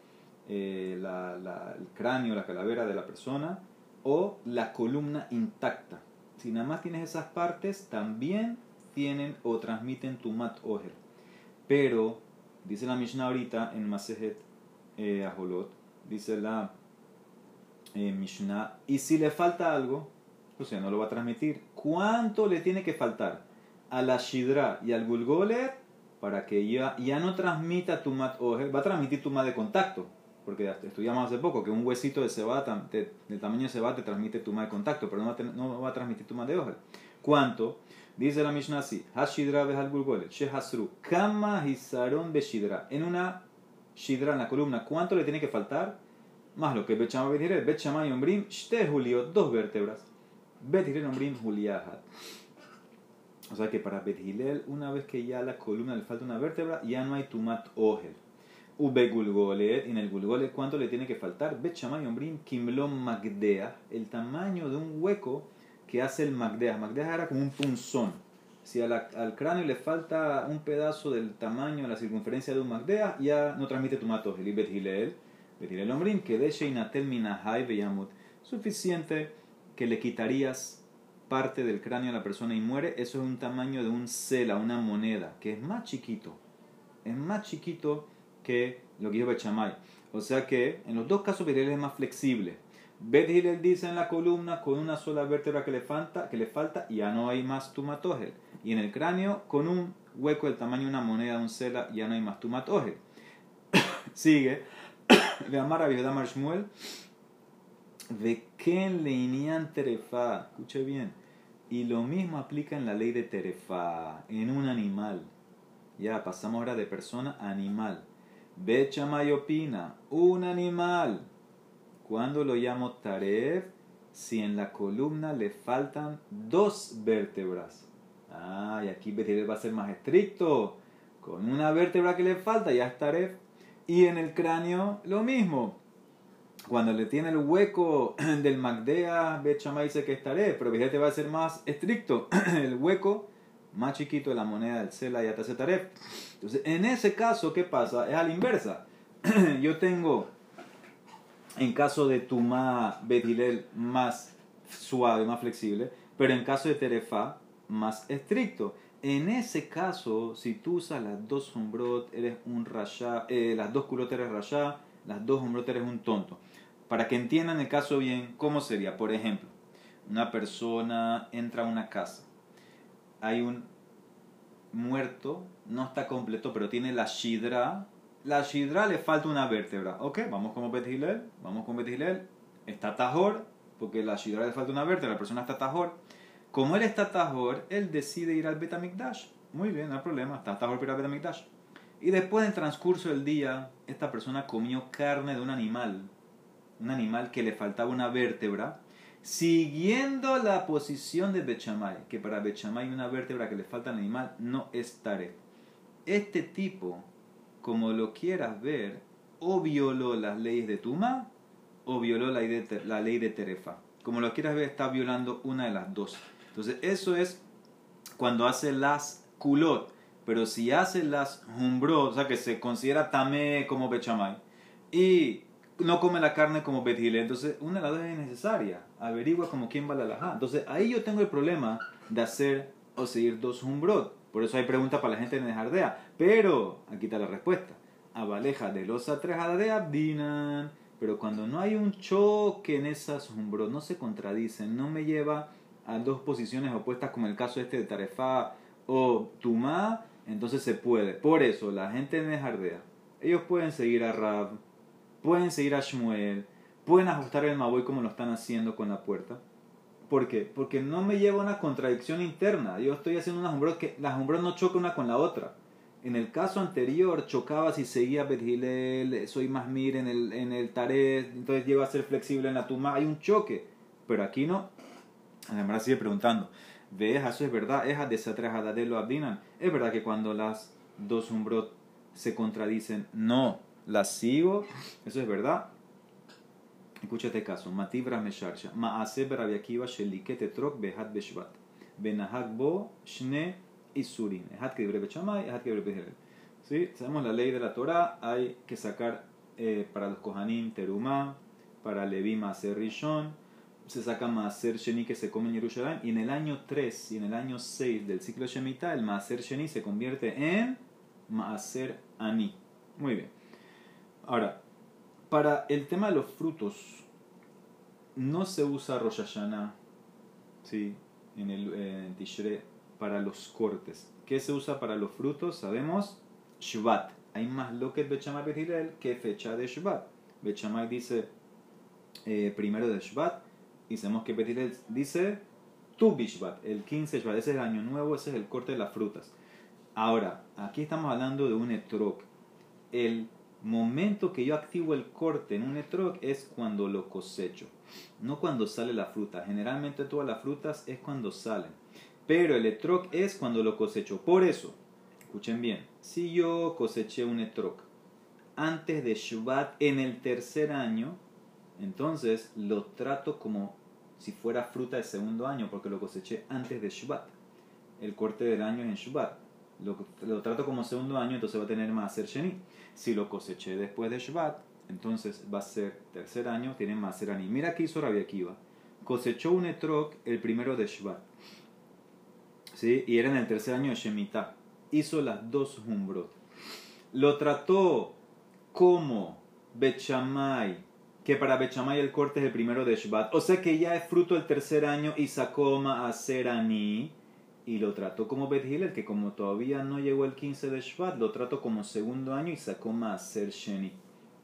eh, el cráneo, la calavera de la persona o la columna intacta. Si nada más tienes esas partes, también tienen o transmiten Tumat Ogel. Pero, dice la Mishnah ahorita en Masejet eh, Aholot, dice la eh, Mishnah, y si le falta algo, o sea, no lo va a transmitir. ¿Cuánto le tiene que faltar a la Shidra y al Gulgolet para que ya, ya no transmita Tumat Ogel? Va a transmitir Tumat de contacto, porque estudiamos hace poco que un huesito de cebada, del tamaño de cebada, te transmite Tumat de contacto, pero no va a, no va a transmitir Tumat de Ogel. ¿Cuánto? Dice la Mishnah así: Hashidra al Gulgolet, Shehasru, Kama Hisaron Beshidra. En una Shidra, en la columna, ¿cuánto le tiene que faltar? Más lo que Bechama Bethirel, Bechama y Ombrim, Shte Julio, dos vértebras. Bethilel Ombrim Juliahat. O sea que para Bethilel, una vez que ya la columna le falta una vértebra, ya no hay Tumat Ogel. Ube Gulgolet, en el Gulgolet, ¿cuánto le tiene que faltar? Y Ombrim, Kimlom Magdea, el tamaño de un hueco que hace el Magdea. Magdea era como un punzón. Si al cráneo le falta un pedazo del tamaño, la circunferencia de un Magdea, ya no transmite Tumat Ogel. Y Bethilel, Bethilel Ombrim, que de Sheinatel Minahai Beyamut. Suficiente que le quitarías parte del cráneo a la persona y muere, eso es un tamaño de un cela, una moneda, que es más chiquito. Es más chiquito que lo que dijo Bechamay. O sea que en los dos casos Bethilel es más flexible. Bet dice en la columna con una sola vértebra que le falta, que le falta ya no hay más tumatogel. Y en el cráneo con un hueco del tamaño de una moneda, un cela, ya no hay más tumatogel. [coughs] Sigue. Le amara Damar Shmuel. De quién le terefa. Escuche bien. Y lo mismo aplica en la ley de terefa, en un animal. Ya, pasamos ahora de persona a animal. Becha opina, un animal. ¿Cuándo lo llamo taref? Si en la columna le faltan dos vértebras. Ah, y aquí va a ser más estricto. Con una vértebra que le falta ya es taref. Y en el cráneo lo mismo. Cuando le tiene el hueco [clears throat] del Magdea, Bechama dice que estaré, pero fíjate va a ser más estricto. [clears throat] el hueco más chiquito de la moneda del Sela y Atacetaref. Entonces, en ese caso, ¿qué pasa? Es a la inversa. [clears throat] Yo tengo, en caso de Tuma Betilel, más suave, más flexible, pero en caso de Terefa, más estricto. En ese caso, si tú usas las dos sombrot, eres un rasha, eh, las dos culot eres rasha, las dos sombrot eres un tonto. Para que entiendan el caso bien, ¿cómo sería? Por ejemplo, una persona entra a una casa, hay un muerto, no está completo, pero tiene la shidra. La shidra le falta una vértebra. Ok, vamos con Bet vamos con Bet Está tajor, porque la shidra le falta una vértebra, la persona está tajor. Como él está tajor, él decide ir al Betamikdash. Muy bien, no hay problema, está tajor para al Betamikdash. Y después, en el transcurso del día, esta persona comió carne de un animal un animal que le faltaba una vértebra, siguiendo la posición de Bechamay, que para Bechamay una vértebra que le falta al animal no es Taref. Este tipo, como lo quieras ver, o violó las leyes de Tuma o violó la ley de, la ley de Terefa. Como lo quieras ver, está violando una de las dos. Entonces, eso es cuando hace las culot. Pero si hace las humbrot, o sea que se considera tamé como bechamay, y no come la carne como Bethile, entonces una de es necesaria. Averigua como quién va la laja. Entonces ahí yo tengo el problema de hacer o seguir dos humbrot. Por eso hay preguntas para la gente en jardea. Pero aquí está la respuesta. Abaleja de los tres de abdinan. Pero cuando no hay un choque en esas humbrot, no se contradicen, no me lleva a dos posiciones opuestas como el caso este de Tarefa o Tumá, entonces se puede. Por eso la gente en jardea, ellos pueden seguir a Rab pueden seguir a Shmuel, pueden ajustar el Maboy como lo están haciendo con la puerta, ¿Por qué? Porque no me lleva una contradicción interna. Yo estoy haciendo unas umbrot que las umbrot no chocan una con la otra. En el caso anterior chocaba si seguía Bethilel, soy más mir en el, en el Taret, entonces lleva a ser flexible en la tuma. Hay un choque. Pero aquí no. Además sigue preguntando. ¿Ves? Eso es verdad. Es de lo abdinan. Es verdad que cuando las dos umbrot se contradicen, no las sigo. Eso es verdad. Escucha este caso. Matibra mesharsha. Maase berabiakiva sheliket etrok behat beshvat. Benahak bo shne isurin. Ehat que bechamay, ehat que ¿Sí? Sabemos la ley de la Torah. Hay que sacar eh, para los kohanim terumá, para Levi maaser rishon. Se saca maaser sheni que se come en Jerusalén. Y en el año 3 y en el año 6 del ciclo Shemitah, el maaser sheni se convierte en maaser ani. Muy bien. Ahora, para el tema de los frutos, no se usa Rosh Hashanah, ¿sí? En el en Tishre para los cortes. ¿Qué se usa para los frutos? Sabemos, Shvat. Hay más loquet Bechamay Bethilel que fecha de Shvat. Bechamay dice eh, primero de Shvat. Y sabemos que Bethilel dice Tu Bishvat, el 15 Shvat. Ese es el año nuevo, ese es el corte de las frutas. Ahora, aquí estamos hablando de un etrog. El momento que yo activo el corte en un etrog es cuando lo cosecho, no cuando sale la fruta. Generalmente todas las frutas es cuando salen, pero el etrog es cuando lo cosecho. Por eso, escuchen bien, si yo coseché un etrog antes de Shabbat en el tercer año, entonces lo trato como si fuera fruta de segundo año, porque lo coseché antes de Shabbat. El corte del año es en Shabbat. Lo, trato como segundo año, entonces va a tener más ser Sheni. Si lo coseché después de Shvat, entonces va a ser tercer año, tiene más Ani. Mira que hizo Rabia Akiva. Cosechó un etrog el primero de Shvat. ¿Sí? Y era en el tercer año de Shemitah. Hizo las dos humbrot. Lo trató como Bechamay, que para Bechamay el corte es el primero de Shvat. O sea que ya es fruto del tercer año y sacó Ani y lo trató como Bet que como todavía no llegó el 15 de Shvat, lo trató como segundo año y sacó más ser Sheni.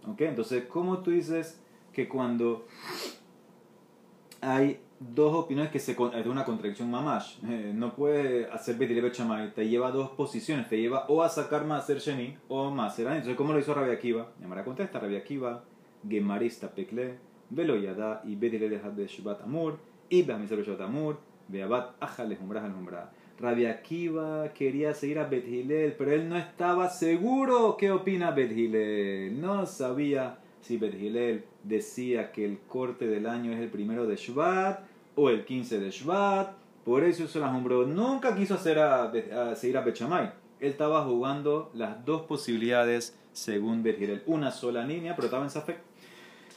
¿Ok? Entonces, ¿cómo tú dices que cuando hay dos opiniones que se es una contradicción mamash, eh, no puede hacer Bet Hillel te lleva a dos posiciones, te lleva o a sacar más ser Sheni o más ser Entonces, ¿cómo lo hizo Rabia Akiva? Yamara contesta, Rabia Akiva, Gemarista Pekle, Velo Yada y Bet de Shvat Amur, y Behamisar Shvat Amur, Beabat Ajale Humbrah Al Rabia Akiva quería seguir a Bet pero él no estaba seguro qué opina Bet No sabía si Bet decía que el corte del año es el primero de Shvat o el 15 de Shvat. Por eso se las hombró. Nunca quiso hacer a, seguir a Bet Él estaba jugando las dos posibilidades según Bet Una sola línea, pero estaba en Safek.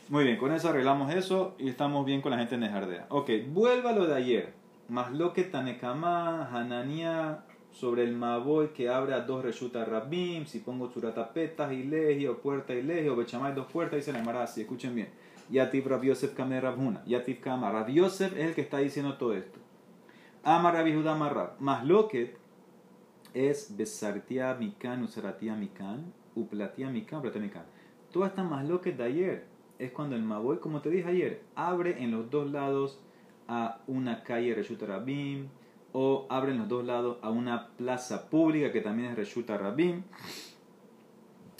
Muy bien, con eso arreglamos eso y estamos bien con la gente en Nejardea. Ok, vuelva lo de ayer. Más lo que Tanekama, Hanania, sobre el Maboy que abre a dos reshuta Rabim, si pongo Suratapetas y Leji, o puerta y Leji, o Bechamay dos puertas, dice la Marasi, escuchen bien. Yatif Rab Yosef Kamer Rabhuna, Yatif Kama. Rab Yosef es el que está diciendo todo esto. Ama Rabbi Judá Marrab. Más lo que es Besartia Mikan, Usaratia Mikan, Uplatia Mikan, Uplatia Mikan. Toda esta más lo que de ayer es cuando el Maboy, como te dije ayer, abre en los dos lados a una calle Reshut Rabim o abren los dos lados a una plaza pública que también es Reshut Rabim.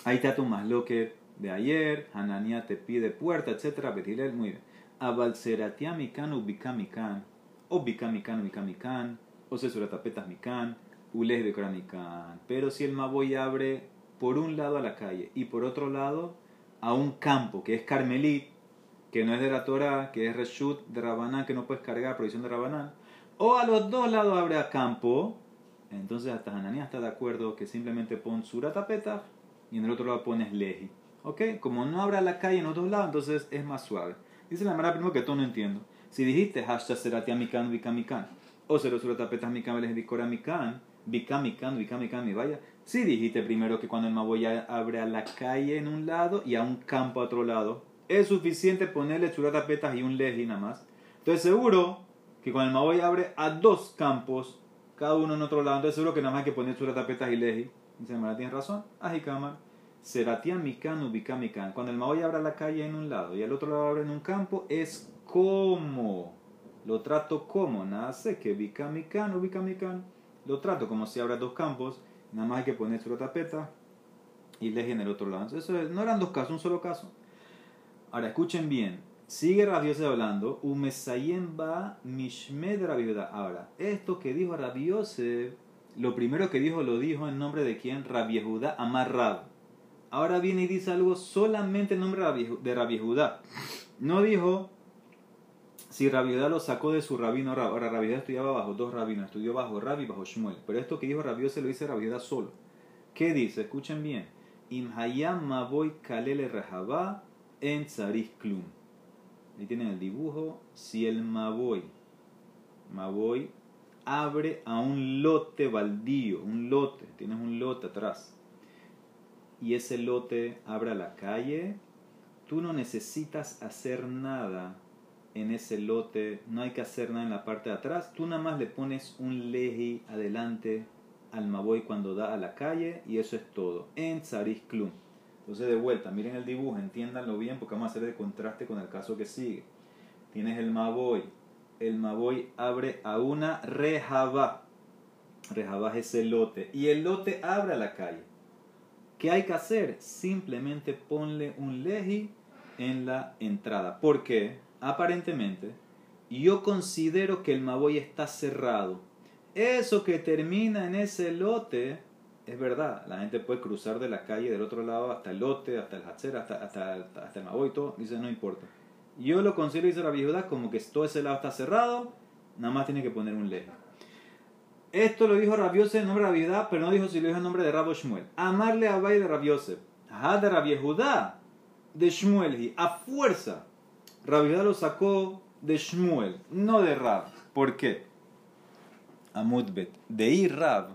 Ahí está tu masloque de ayer, Hanania te pide puerta, etc. Betilel, muy bien. Abalseratia mikan ubikamikan, o bikamikan ubikamikan, o sesuratapetas mikan, ules de mikan. Pero si el Maboy abre por un lado a la calle y por otro lado a un campo que es Carmelit, que no es de la Torah, que es Reshut de Rabanán, que no puedes cargar, provisión de Rabanán, o a los dos lados abre a campo, entonces hasta Hananiah está de acuerdo que simplemente pon Suratapeta y en el otro lado pones Leji. ¿Ok? Como no abre la calle en los dos lados, entonces es más suave. Dice la Mara primero que tú no entiendo. Si dijiste hashtag seratia mikan mikan o cero suratapetas mikan les dicora mikan, mikan mikan mikan mi vaya. Si dijiste primero que cuando el Maboya abre a la calle en un lado y a un campo a otro lado, es suficiente ponerle churatapetas y un leji nada más. Entonces seguro que con el Maboy abre a dos campos, cada uno en otro lado. Entonces seguro que nada más hay que poner churatapetas y leji. Dice, ¿tienes razón? Ajikama. Seratian mikan ubika mikan. Cuando el Maboy abre la calle en un lado y el otro lado abre en un campo, es como lo trato como, nada sé, que bicamican o bicamican. Lo trato como si abra dos campos, nada más hay que poner su tapeta y leje en el otro lado. Entonces, no eran dos casos, un solo caso. Ahora, escuchen bien. Sigue Rabiose hablando. Va mishmed Rabiuda. Ahora, esto que dijo Rabiose, lo primero que dijo lo dijo en nombre de quién? Rabiehuda Amarrab. Ahora viene y dice algo solamente en nombre de Rabiehuda. No dijo si Rabiudá lo sacó de su rabino Ahora Rabiudá estudiaba bajo dos rabinos, estudió bajo Rabi y bajo Shmuel. Pero esto que dijo Rabiose lo dice Rabiudá solo. ¿Qué dice? Escuchen bien. Imhayam maboy kalele rehabá en tzarich klum. Ahí tienen el dibujo. Si el maboy, maboy abre a un lote baldío, un lote, tienes un lote atrás, y ese lote abre a la calle, tú no necesitas hacer nada en ese lote, no hay que hacer nada en la parte de atrás, tú nada más le pones un leji adelante al Maboy cuando da a la calle y eso es todo, en Tzaris Klum. Entonces de vuelta, miren el dibujo, entiéndanlo bien porque vamos a hacer el contraste con el caso que sigue. Tienes el Maboy, el Maboy abre a una rejaba, rejaba es ese lote y el lote abre a la calle. ¿Qué hay que hacer? Simplemente ponle un leji en la entrada. ¿Por qué? aparentemente, yo considero que el Maboy está cerrado. Eso que termina en ese lote es verdad. La gente puede cruzar de la calle del otro lado hasta el lote, hasta el Hatzer, hasta, hasta, el Maboy, todo. Dice, no importa. Yo lo considero, dice la viuda, como que todo ese lado está cerrado, nada más tiene que poner un leje. Esto lo dijo Rabiose en nombre de Rabiudá, pero no dijo si lo dijo en nombre de Rabo Shmuel. Amarle a Bay de Rabiose. Ajá, de Rabiehudá, de Shmuel, a fuerza Rabbi lo sacó de Shmuel, no de Rab. ¿Por qué? Amudbet. De ir Rab,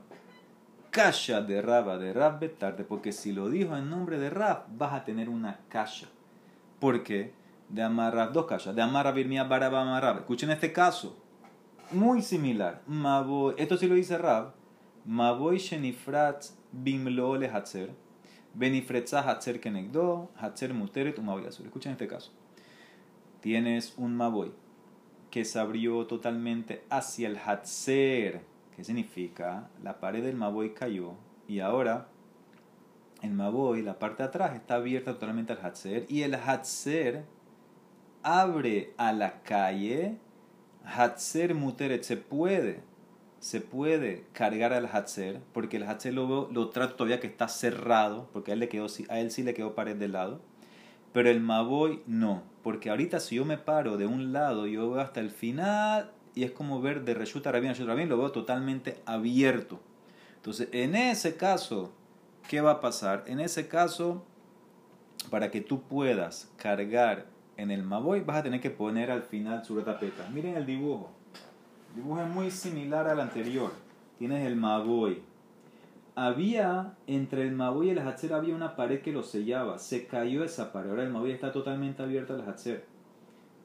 kasha de Raba de Rab tarde, porque si lo dijo en nombre de Rab, vas a tener una kasha. ¿Por qué? De Amarrab, dos kashas. De Amarrab Birmia Baraba Amarrab. Escuchen este caso. Muy similar. esto sí lo dice Rab. Maboy Shenifrat Bimlo le Hatzer. Benifretzah Hatzer Kenegdo. Hatzer Muteret Umaboyasur. Escuchen este caso tienes un Maboy que se abrió totalmente hacia el Hatzer. ¿Qué significa? La pared del Maboy cayó y ahora el Maboy, la parte de atrás, está abierta totalmente al Hatzer y el Hatzer abre a la calle. Hatzer Muteret se puede, se puede cargar al Hatzer porque el Hatzer lo, lo trata todavía que está cerrado porque a él, le quedó, a él sí le quedó pared del lado pero el Maboy no, porque ahorita si yo me paro de un lado, yo veo hasta el final y es como ver de Reshuta Rabin a Reshuta Rabin, lo veo totalmente abierto. Entonces, en ese caso, ¿qué va a pasar? En ese caso, para que tú puedas cargar en el Maboy, vas a tener que poner al final su tapeta. Miren el dibujo. El dibujo es muy similar al anterior. Tienes el Maboy, había entre el Maboy y el Hatzer había una pared que lo sellaba. Se cayó esa pared. Ahora el Maboy está totalmente abierto al Hatzer.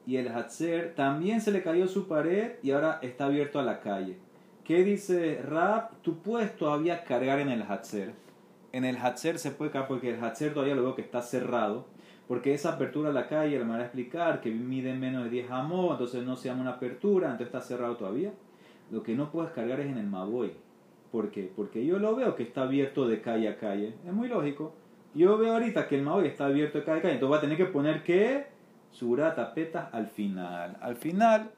Y el Hatzer también se le cayó su pared y ahora está abierto a la calle. ¿Qué dice Rab? Tú puedes todavía cargar en el Hatzer. En el Hatzer se puede cargar porque el Hatzer todavía lo veo que está cerrado. Porque esa apertura a la calle, le van a explicar que mide menos de 10 amos, entonces no se llama una apertura, entonces está cerrado todavía. Lo que no puedes cargar es en el Maboy. ¿Por qué? Porque yo lo veo que está abierto de calle a calle. Es muy lógico. Yo veo ahorita que el Maui está abierto de calle a calle. Entonces va a tener que poner que surata peta al final. Al final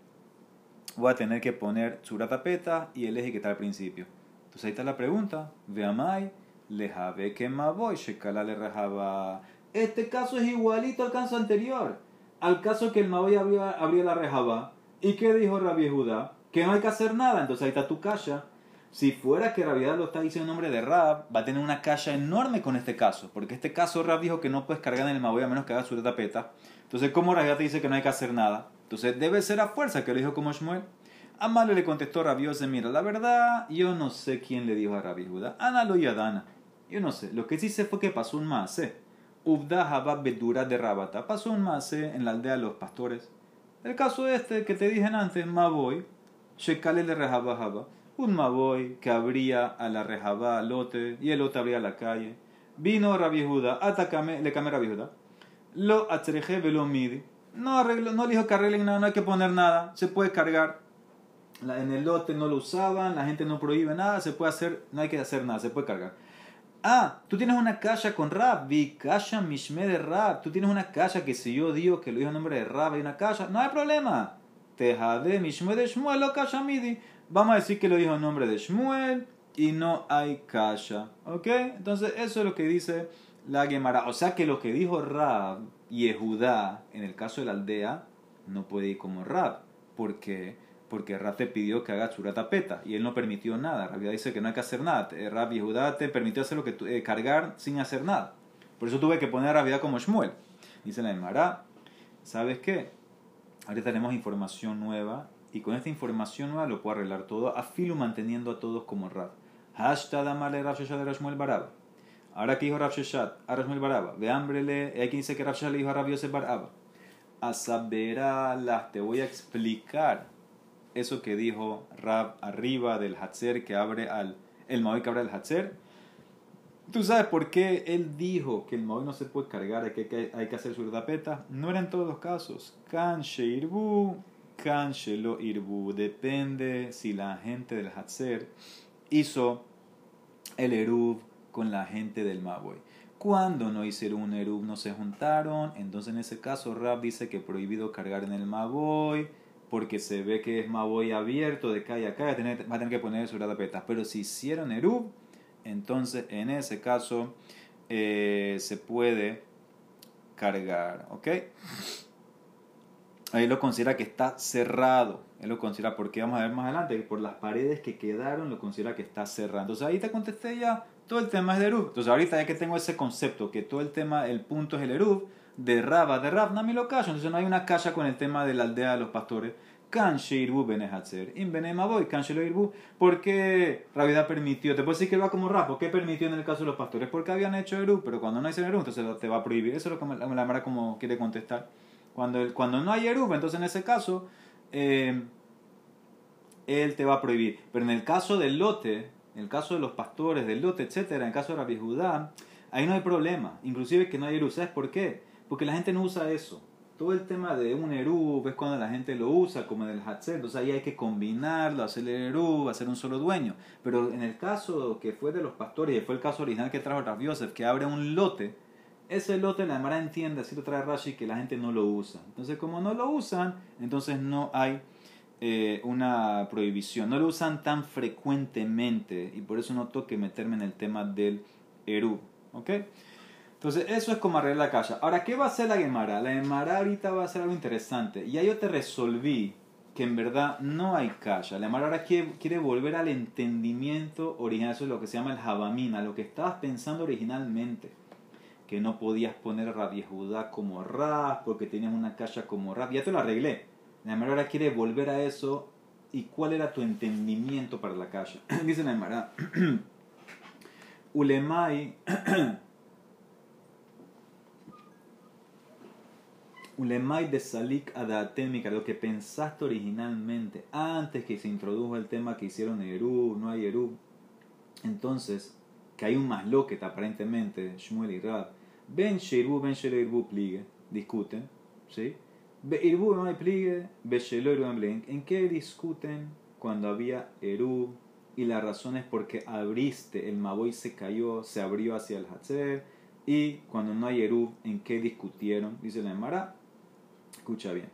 voy a tener que poner surata peta y el eje que está al principio. Entonces ahí está la pregunta. Veamai, lejabe que voy shekala le rejaba. Este caso es igualito al caso anterior. Al caso que el Maui abrió, la rejaba. ¿Y qué dijo Rabbi Judá? Que no hay que hacer nada. Entonces ahí está tu casa. Si fuera que Rabiedad lo está diciendo en nombre de Rab, va a tener una calla enorme con este caso. Porque este caso Rab dijo que no puedes cargar en el Maboy a menos que hagas su tapeta. Entonces, ¿cómo Rabiedad te dice que no hay que hacer nada? Entonces, debe ser a fuerza que lo dijo como Shmuel. Amale le contestó Rabiose, mira, la verdad, yo no sé quién le dijo a Rabi Judá. Ana lo y Adana. Yo no sé. Lo que sí sé fue que pasó un mase. Ubda Habab Bedura de Rabata. Pasó un mase en la aldea de los pastores. El caso este que te dije antes, Maboy, Shekale le Haba un Maboy que abría a la rejabá lote y el lote abría la calle. Vino Rabbi Judá, atacame, le camé Rabbi Judá. Lo atreje velo midi. no, arreglo, no dijo que nada, no hay que poner nada, se puede cargar. en el lote no lo usaban, la gente no prohíbe nada, se puede hacer, no hay que hacer nada, se puede cargar. Ah, tú tienes una caja con Rab, vi caja mishme de Rab. Tú tienes una caja que si yo digo que lo dijo en nombre de Rab hay una caja, no hay problema. Tejade mishme de Shmuel o caja midi. Vamos a decir que lo dijo en nombre de Shmuel y no hay caja. ¿Ok? Entonces eso es lo que dice la Gemara. O sea que lo que dijo Rab y Judá en el caso de la aldea no puede ir como Rab. ¿Por qué? Porque Rab te pidió que haga churatapeta y él no permitió nada. Rab dice que no hay que hacer nada. Rab y Judá te permitió hacer lo que eh, cargar sin hacer nada. Por eso tuve que poner a Rabidá como Shmuel. Dice la Gemara, ¿sabes qué? Ahorita tenemos información nueva y con esta información nueva lo puedo arreglar todo, a filo manteniendo a todos como Rab. Hashtag amale de Shmuel Baraba. Ahora que dijo Rav Sheshat a Rashmuel Baraba, ve hambrele, hay quien dice que Rav Sheshat le dijo a Rav Yosef Baraba. A saberlas, te voy a explicar eso que dijo Rab arriba del Hatzer que abre al, el Maui que abre el Hatzer. ¿Tú sabes por qué él dijo que el Maui no se puede cargar, que hay que, hacer su tapeta? No era en todos los casos. Kanche irbu, kanche lo irbu. Depende si la gente del Hatzer hizo el Erub con la gente del Maboy. Cuando no hicieron un Erub, no se juntaron. Entonces, en ese caso, Rab dice que prohibido cargar en el Maboy porque se ve que es Maboy abierto de calle a calle, va a tener que poner su tapeta. Pero si hicieron Erub, entonces en ese caso eh, se puede cargar. ¿Ok? Ahí lo considera que está cerrado. Él lo considera, porque vamos a ver más adelante, por las paredes que quedaron, lo considera que está cerrado. Entonces ahí te contesté ya todo el tema es de Eruv. Entonces ahorita ya que tengo ese concepto, que todo el tema, el punto es el Eruv, de Raba, de Rab, Nami lo callo. Entonces no hay una caja con el tema de la aldea de los pastores. Kanche Irbu Benehatzer. In Benemaboy, Kanche lo Irbu. ¿Por qué Rabida permitió? Te puedo decir que va como Rab. ¿Por qué permitió en el caso de los pastores? Porque habían hecho Eruv, pero cuando no hay Eruv, entonces te va a prohibir. Eso es lo que la Mara como quiere contestar. Cuando, cuando no hay Eruv, entonces en ese caso, eh, él te va a prohibir. Pero en el caso del lote, en el caso de los pastores, del lote, etcétera, en el caso de Rabbi Judá, ahí no hay problema. Inclusive que no hay Eru. ¿Sabes por qué? Porque la gente no usa eso. Todo el tema de un Eru es cuando la gente lo usa, como en el Hatzer. Entonces ahí hay que combinarlo, hacer el Eru, hacer un solo dueño. Pero en el caso que fue de los pastores, y fue el caso original que trajo Rabbi Yosef, que abre un lote, ese lote la Mara entiende, así lo trae Rashi, que la gente no lo usa. Entonces como no lo usan, entonces no hay eh, una prohibición. No lo usan tan frecuentemente y por eso no toque meterme en el tema del Eru. ¿Ok? Entonces, eso es como arreglar la calle. Ahora, ¿qué va a hacer la Gemara? La Gemara ahorita va a hacer algo interesante. Y ahí yo te resolví que en verdad no hay calle. La Gemara ahora quiere, volver al entendimiento original. Eso es lo que se llama el Jabamina, lo que estabas pensando originalmente. Que no podías poner a Rabbi Judá como Rab, porque tenías una calle como Rab. Ya te lo arreglé. La ahora quiere volver a eso. ¿Y cuál era tu entendimiento para la calle? [clears throat] Dice la Emara. [clears throat] Ulemai. [clears throat] Ulemai de Salik Adatémica, lo que pensaste originalmente, antes que se introdujo el tema que hicieron Eru, no hay Eru. Entonces, que hay un masloquet aparentemente, Shmuel y Rab. Ben Shirbu, Ben Shirbu, pligue, discuten, ¿sí? ¿En qué discuten cuando había Eru? Y la razón es porque abriste, el Maboy se cayó, se abrió hacia el Hatzer. Y cuando no hay Eru, ¿en qué discutieron? Dice la Emara. Escucha bien.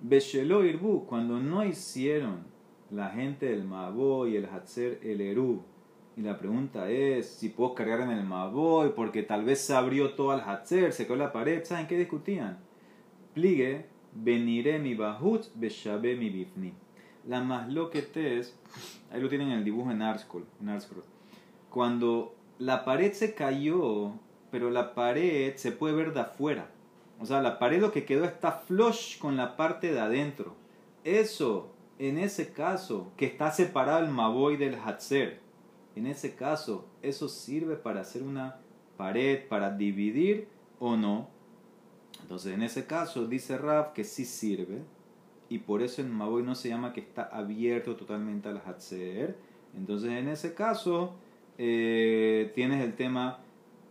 Beshelo Irbu, cuando no hicieron la gente del Maboy el Hatzer el Eru. Y la pregunta es si puedo cargar en el Maboy porque tal vez se abrió todo el Hatzer, se quedó la pared. ¿Saben qué discutían? Pligue Benire mi bahut, beshabe mi bifni. La más lo que te es, ahí lo tienen en el dibujo en Arscroll, en Cuando la pared se cayó, pero la pared se puede ver de afuera. O sea, la pared lo que quedó está flush con la parte de adentro. Eso, en ese caso, que está separado el maboy del hatzer, en ese caso, eso sirve para hacer una pared, para dividir o no. Entonces, en ese caso, dice Raf que sí sirve, y por eso en Maboy no se llama que está abierto totalmente al Hatzer. Entonces, en ese caso, eh, tienes el tema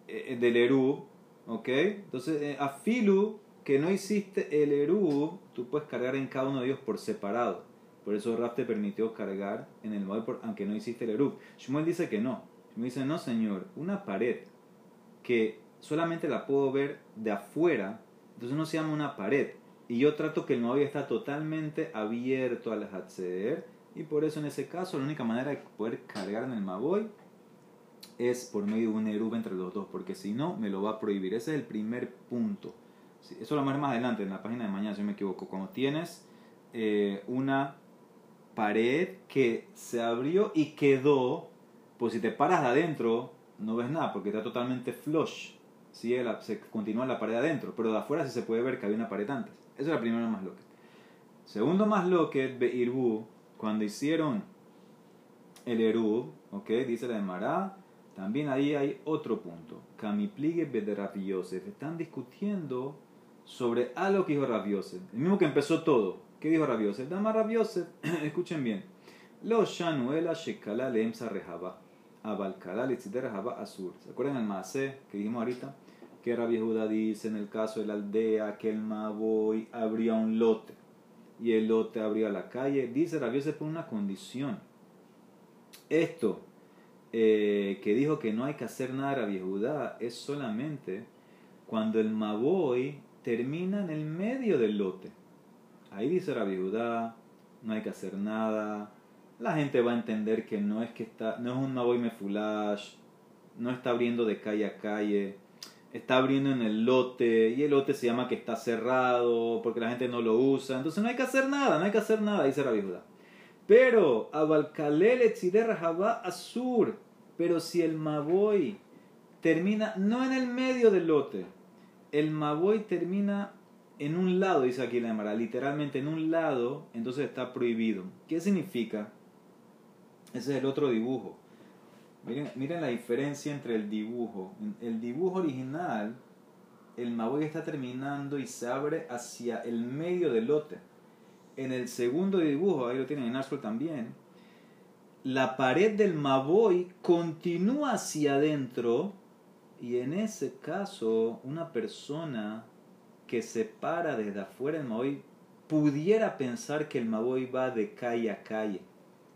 eh, del Eru, ¿ok? Entonces, eh, Afilu, que no hiciste el Erub, tú puedes cargar en cada uno de ellos por separado. Por eso Raf te permitió cargar en el Moed, aunque no hiciste el Erub. Shmuel dice que no. Shmuel dice, no señor, una pared que solamente la puedo ver de afuera, entonces no se llama una pared. Y yo trato que el Moed está totalmente abierto al Hatzer, y por eso en ese caso la única manera de poder cargar en el Maboy es por medio de un Erub entre los dos, porque si no me lo va a prohibir. Ese es el primer punto. Eso lo vamos a ver más adelante en la página de mañana, si no me equivoco. Cuando tienes eh, una pared que se abrió y quedó, pues si te paras de adentro no ves nada porque está totalmente flush. ¿Sí? se continúa la pared adentro, pero de afuera sí se puede ver que había una pared antes. Eso es la primera más loca. Segundo más loque, Beirbu, cuando hicieron el Eru, ¿ok? Dice la de Mará, también ahí hay otro punto. Kamipligue Yosef. Están discutiendo sobre algo que dijo Rabiose. El mismo que empezó todo. ¿Qué dijo Rabiose? Dama Rabiose. [clears throat] Escuchen bien. Lo shanuela shekala leemsa rehaba. Abalkala azur. ¿Se acuerdan el maase que dijimos ahorita? Que Rabbi Judá dice en el caso de la aldea que el Maboy abría un lote. Y el lote abría la calle. Dice Rabiose por una condición. Esto eh, que dijo que no hay que hacer nada Rabbi Judá es solamente cuando el Maboy termina en el medio del lote. Ahí dice la viuda, no hay que hacer nada. La gente va a entender que no es que está, no es un Maboy Mefulash, no está abriendo de calle a calle, está abriendo en el lote y el lote se llama que está cerrado porque la gente no lo usa. Entonces no hay que hacer nada, no hay que hacer nada, dice la viuda. Pero, Abalkalele Jabá Azur, pero si el Maboy termina no en el medio del lote, el Maboy termina en un lado, dice aquí la Emara, literalmente en un lado, entonces está prohibido. ¿Qué significa? Ese es el otro dibujo. Miren, miren la diferencia entre el dibujo. El dibujo original, el Maboy está terminando y se abre hacia el medio del lote. En el segundo dibujo, ahí lo tienen en azul también, la pared del Maboy continúa hacia adentro y en ese caso, una persona que se para desde afuera del Maboy pudiera pensar que el Maboy va de calle a calle,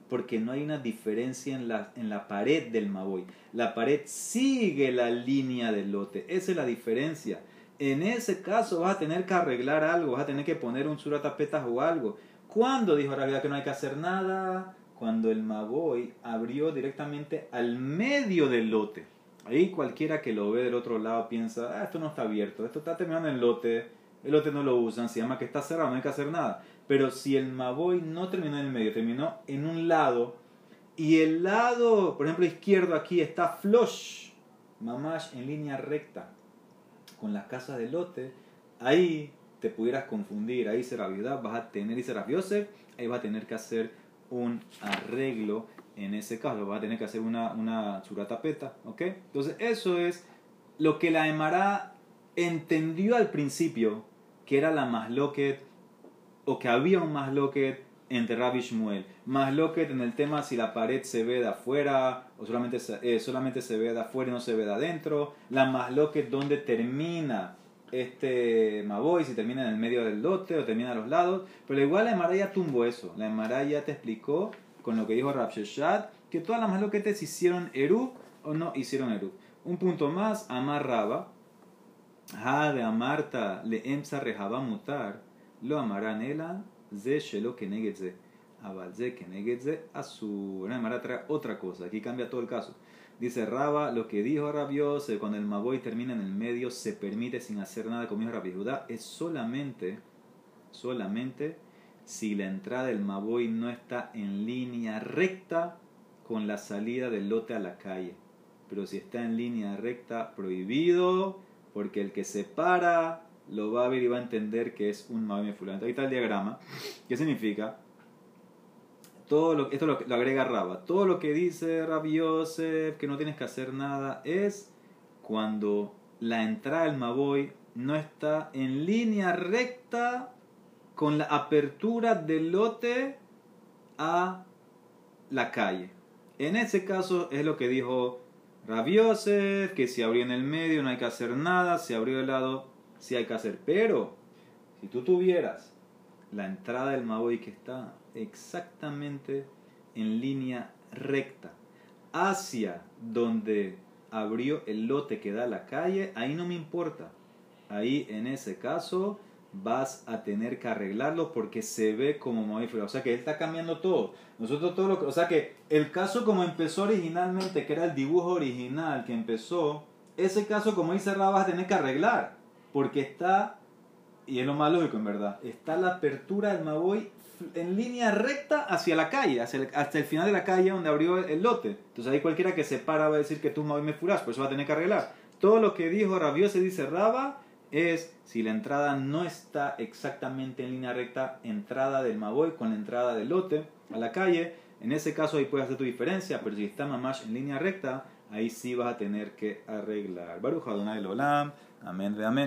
porque no hay una diferencia en la, en la pared del Maboy. La pared sigue la línea del lote, esa es la diferencia. En ese caso vas a tener que arreglar algo, vas a tener que poner un suratapetas o algo. ¿Cuándo dijo realidad que no hay que hacer nada? Cuando el Maboy abrió directamente al medio del lote. Ahí cualquiera que lo ve del otro lado piensa, ah, esto no está abierto, esto está terminando el lote, el lote no lo usan, se llama que está cerrado, no hay que hacer nada. Pero si el Maboy no terminó en el medio, terminó en un lado, y el lado, por ejemplo, izquierdo aquí está flush, mamash en línea recta, con las casas del lote, ahí te pudieras confundir, ahí será viuda, vas a tener y será Yosef, ahí vas a tener que hacer un arreglo en ese caso va a tener que hacer una, una churatapeta, ¿ok? Entonces eso es lo que la Emara entendió al principio, que era la masloquet, o que había un masloquet entre Rabbi Shmuel. Masloquet en el tema si la pared se ve de afuera, o solamente eh, solamente se ve de afuera y no se ve de adentro. La masloquet donde termina este Maboy, si termina en el medio del lote o termina a los lados. Pero igual la Emara ya tumbó eso. La Emara ya te explicó con lo que dijo Rav que todas las maloquetes hicieron Eru o no hicieron Eru. Un punto más, Amar Raba, Ha de Amarta le emsa mutar, lo amarán ela, ze shelo kenegetse, abal ze kenegetse su Amara trae otra cosa, aquí cambia todo el caso. Dice Raba, lo que dijo Rabiose, cuando el Maboy termina en el medio, se permite sin hacer nada, como dijo Rabbi Judá, es solamente, solamente si la entrada del Maboy no está en línea recta con la salida del lote a la calle. Pero si está en línea recta, prohibido, porque el que se para lo va a ver y va a entender que es un Maboy fulano. Ahí está el diagrama. ¿Qué significa? Todo lo, esto lo, agrega Raba. Todo lo que dice Rabbi Yosef, que no tienes que hacer nada, es cuando la entrada del Maboy no está en línea recta con la apertura del lote a la calle. En ese caso es lo que dijo Rabiosef, que si abrió en el medio no hay que hacer nada, si abrió el lado sí hay que hacer. Pero, si tú tuvieras la entrada del Maboy que está exactamente en línea recta hacia donde abrió el lote que da a la calle, ahí no me importa. Ahí en ese caso vas a tener que arreglarlo porque se ve como mamífero. O sea que él está cambiando todo. Nosotros todo lo que, o sea que el caso como empezó originalmente, que era el dibujo original que empezó, ese caso como ahí cerrado vas a tener que arreglar. Porque está, y es lo más lógico en verdad, está la apertura del Maboy en línea recta hacia la calle, hacia hasta el final de la calle donde abrió el, lote. Entonces ahí cualquiera que se para va a decir que tú Maboy me furas, por eso va a tener que arreglar. Todo lo que dijo Rabio se dice Raba es si la entrada no está exactamente en línea recta, entrada del Maboy con la entrada del lote a la calle, en ese caso ahí puedes hacer tu diferencia, pero si está Mamash en línea recta, ahí sí vas a tener que arreglar. Baruch Adonai Olam, amén de amén.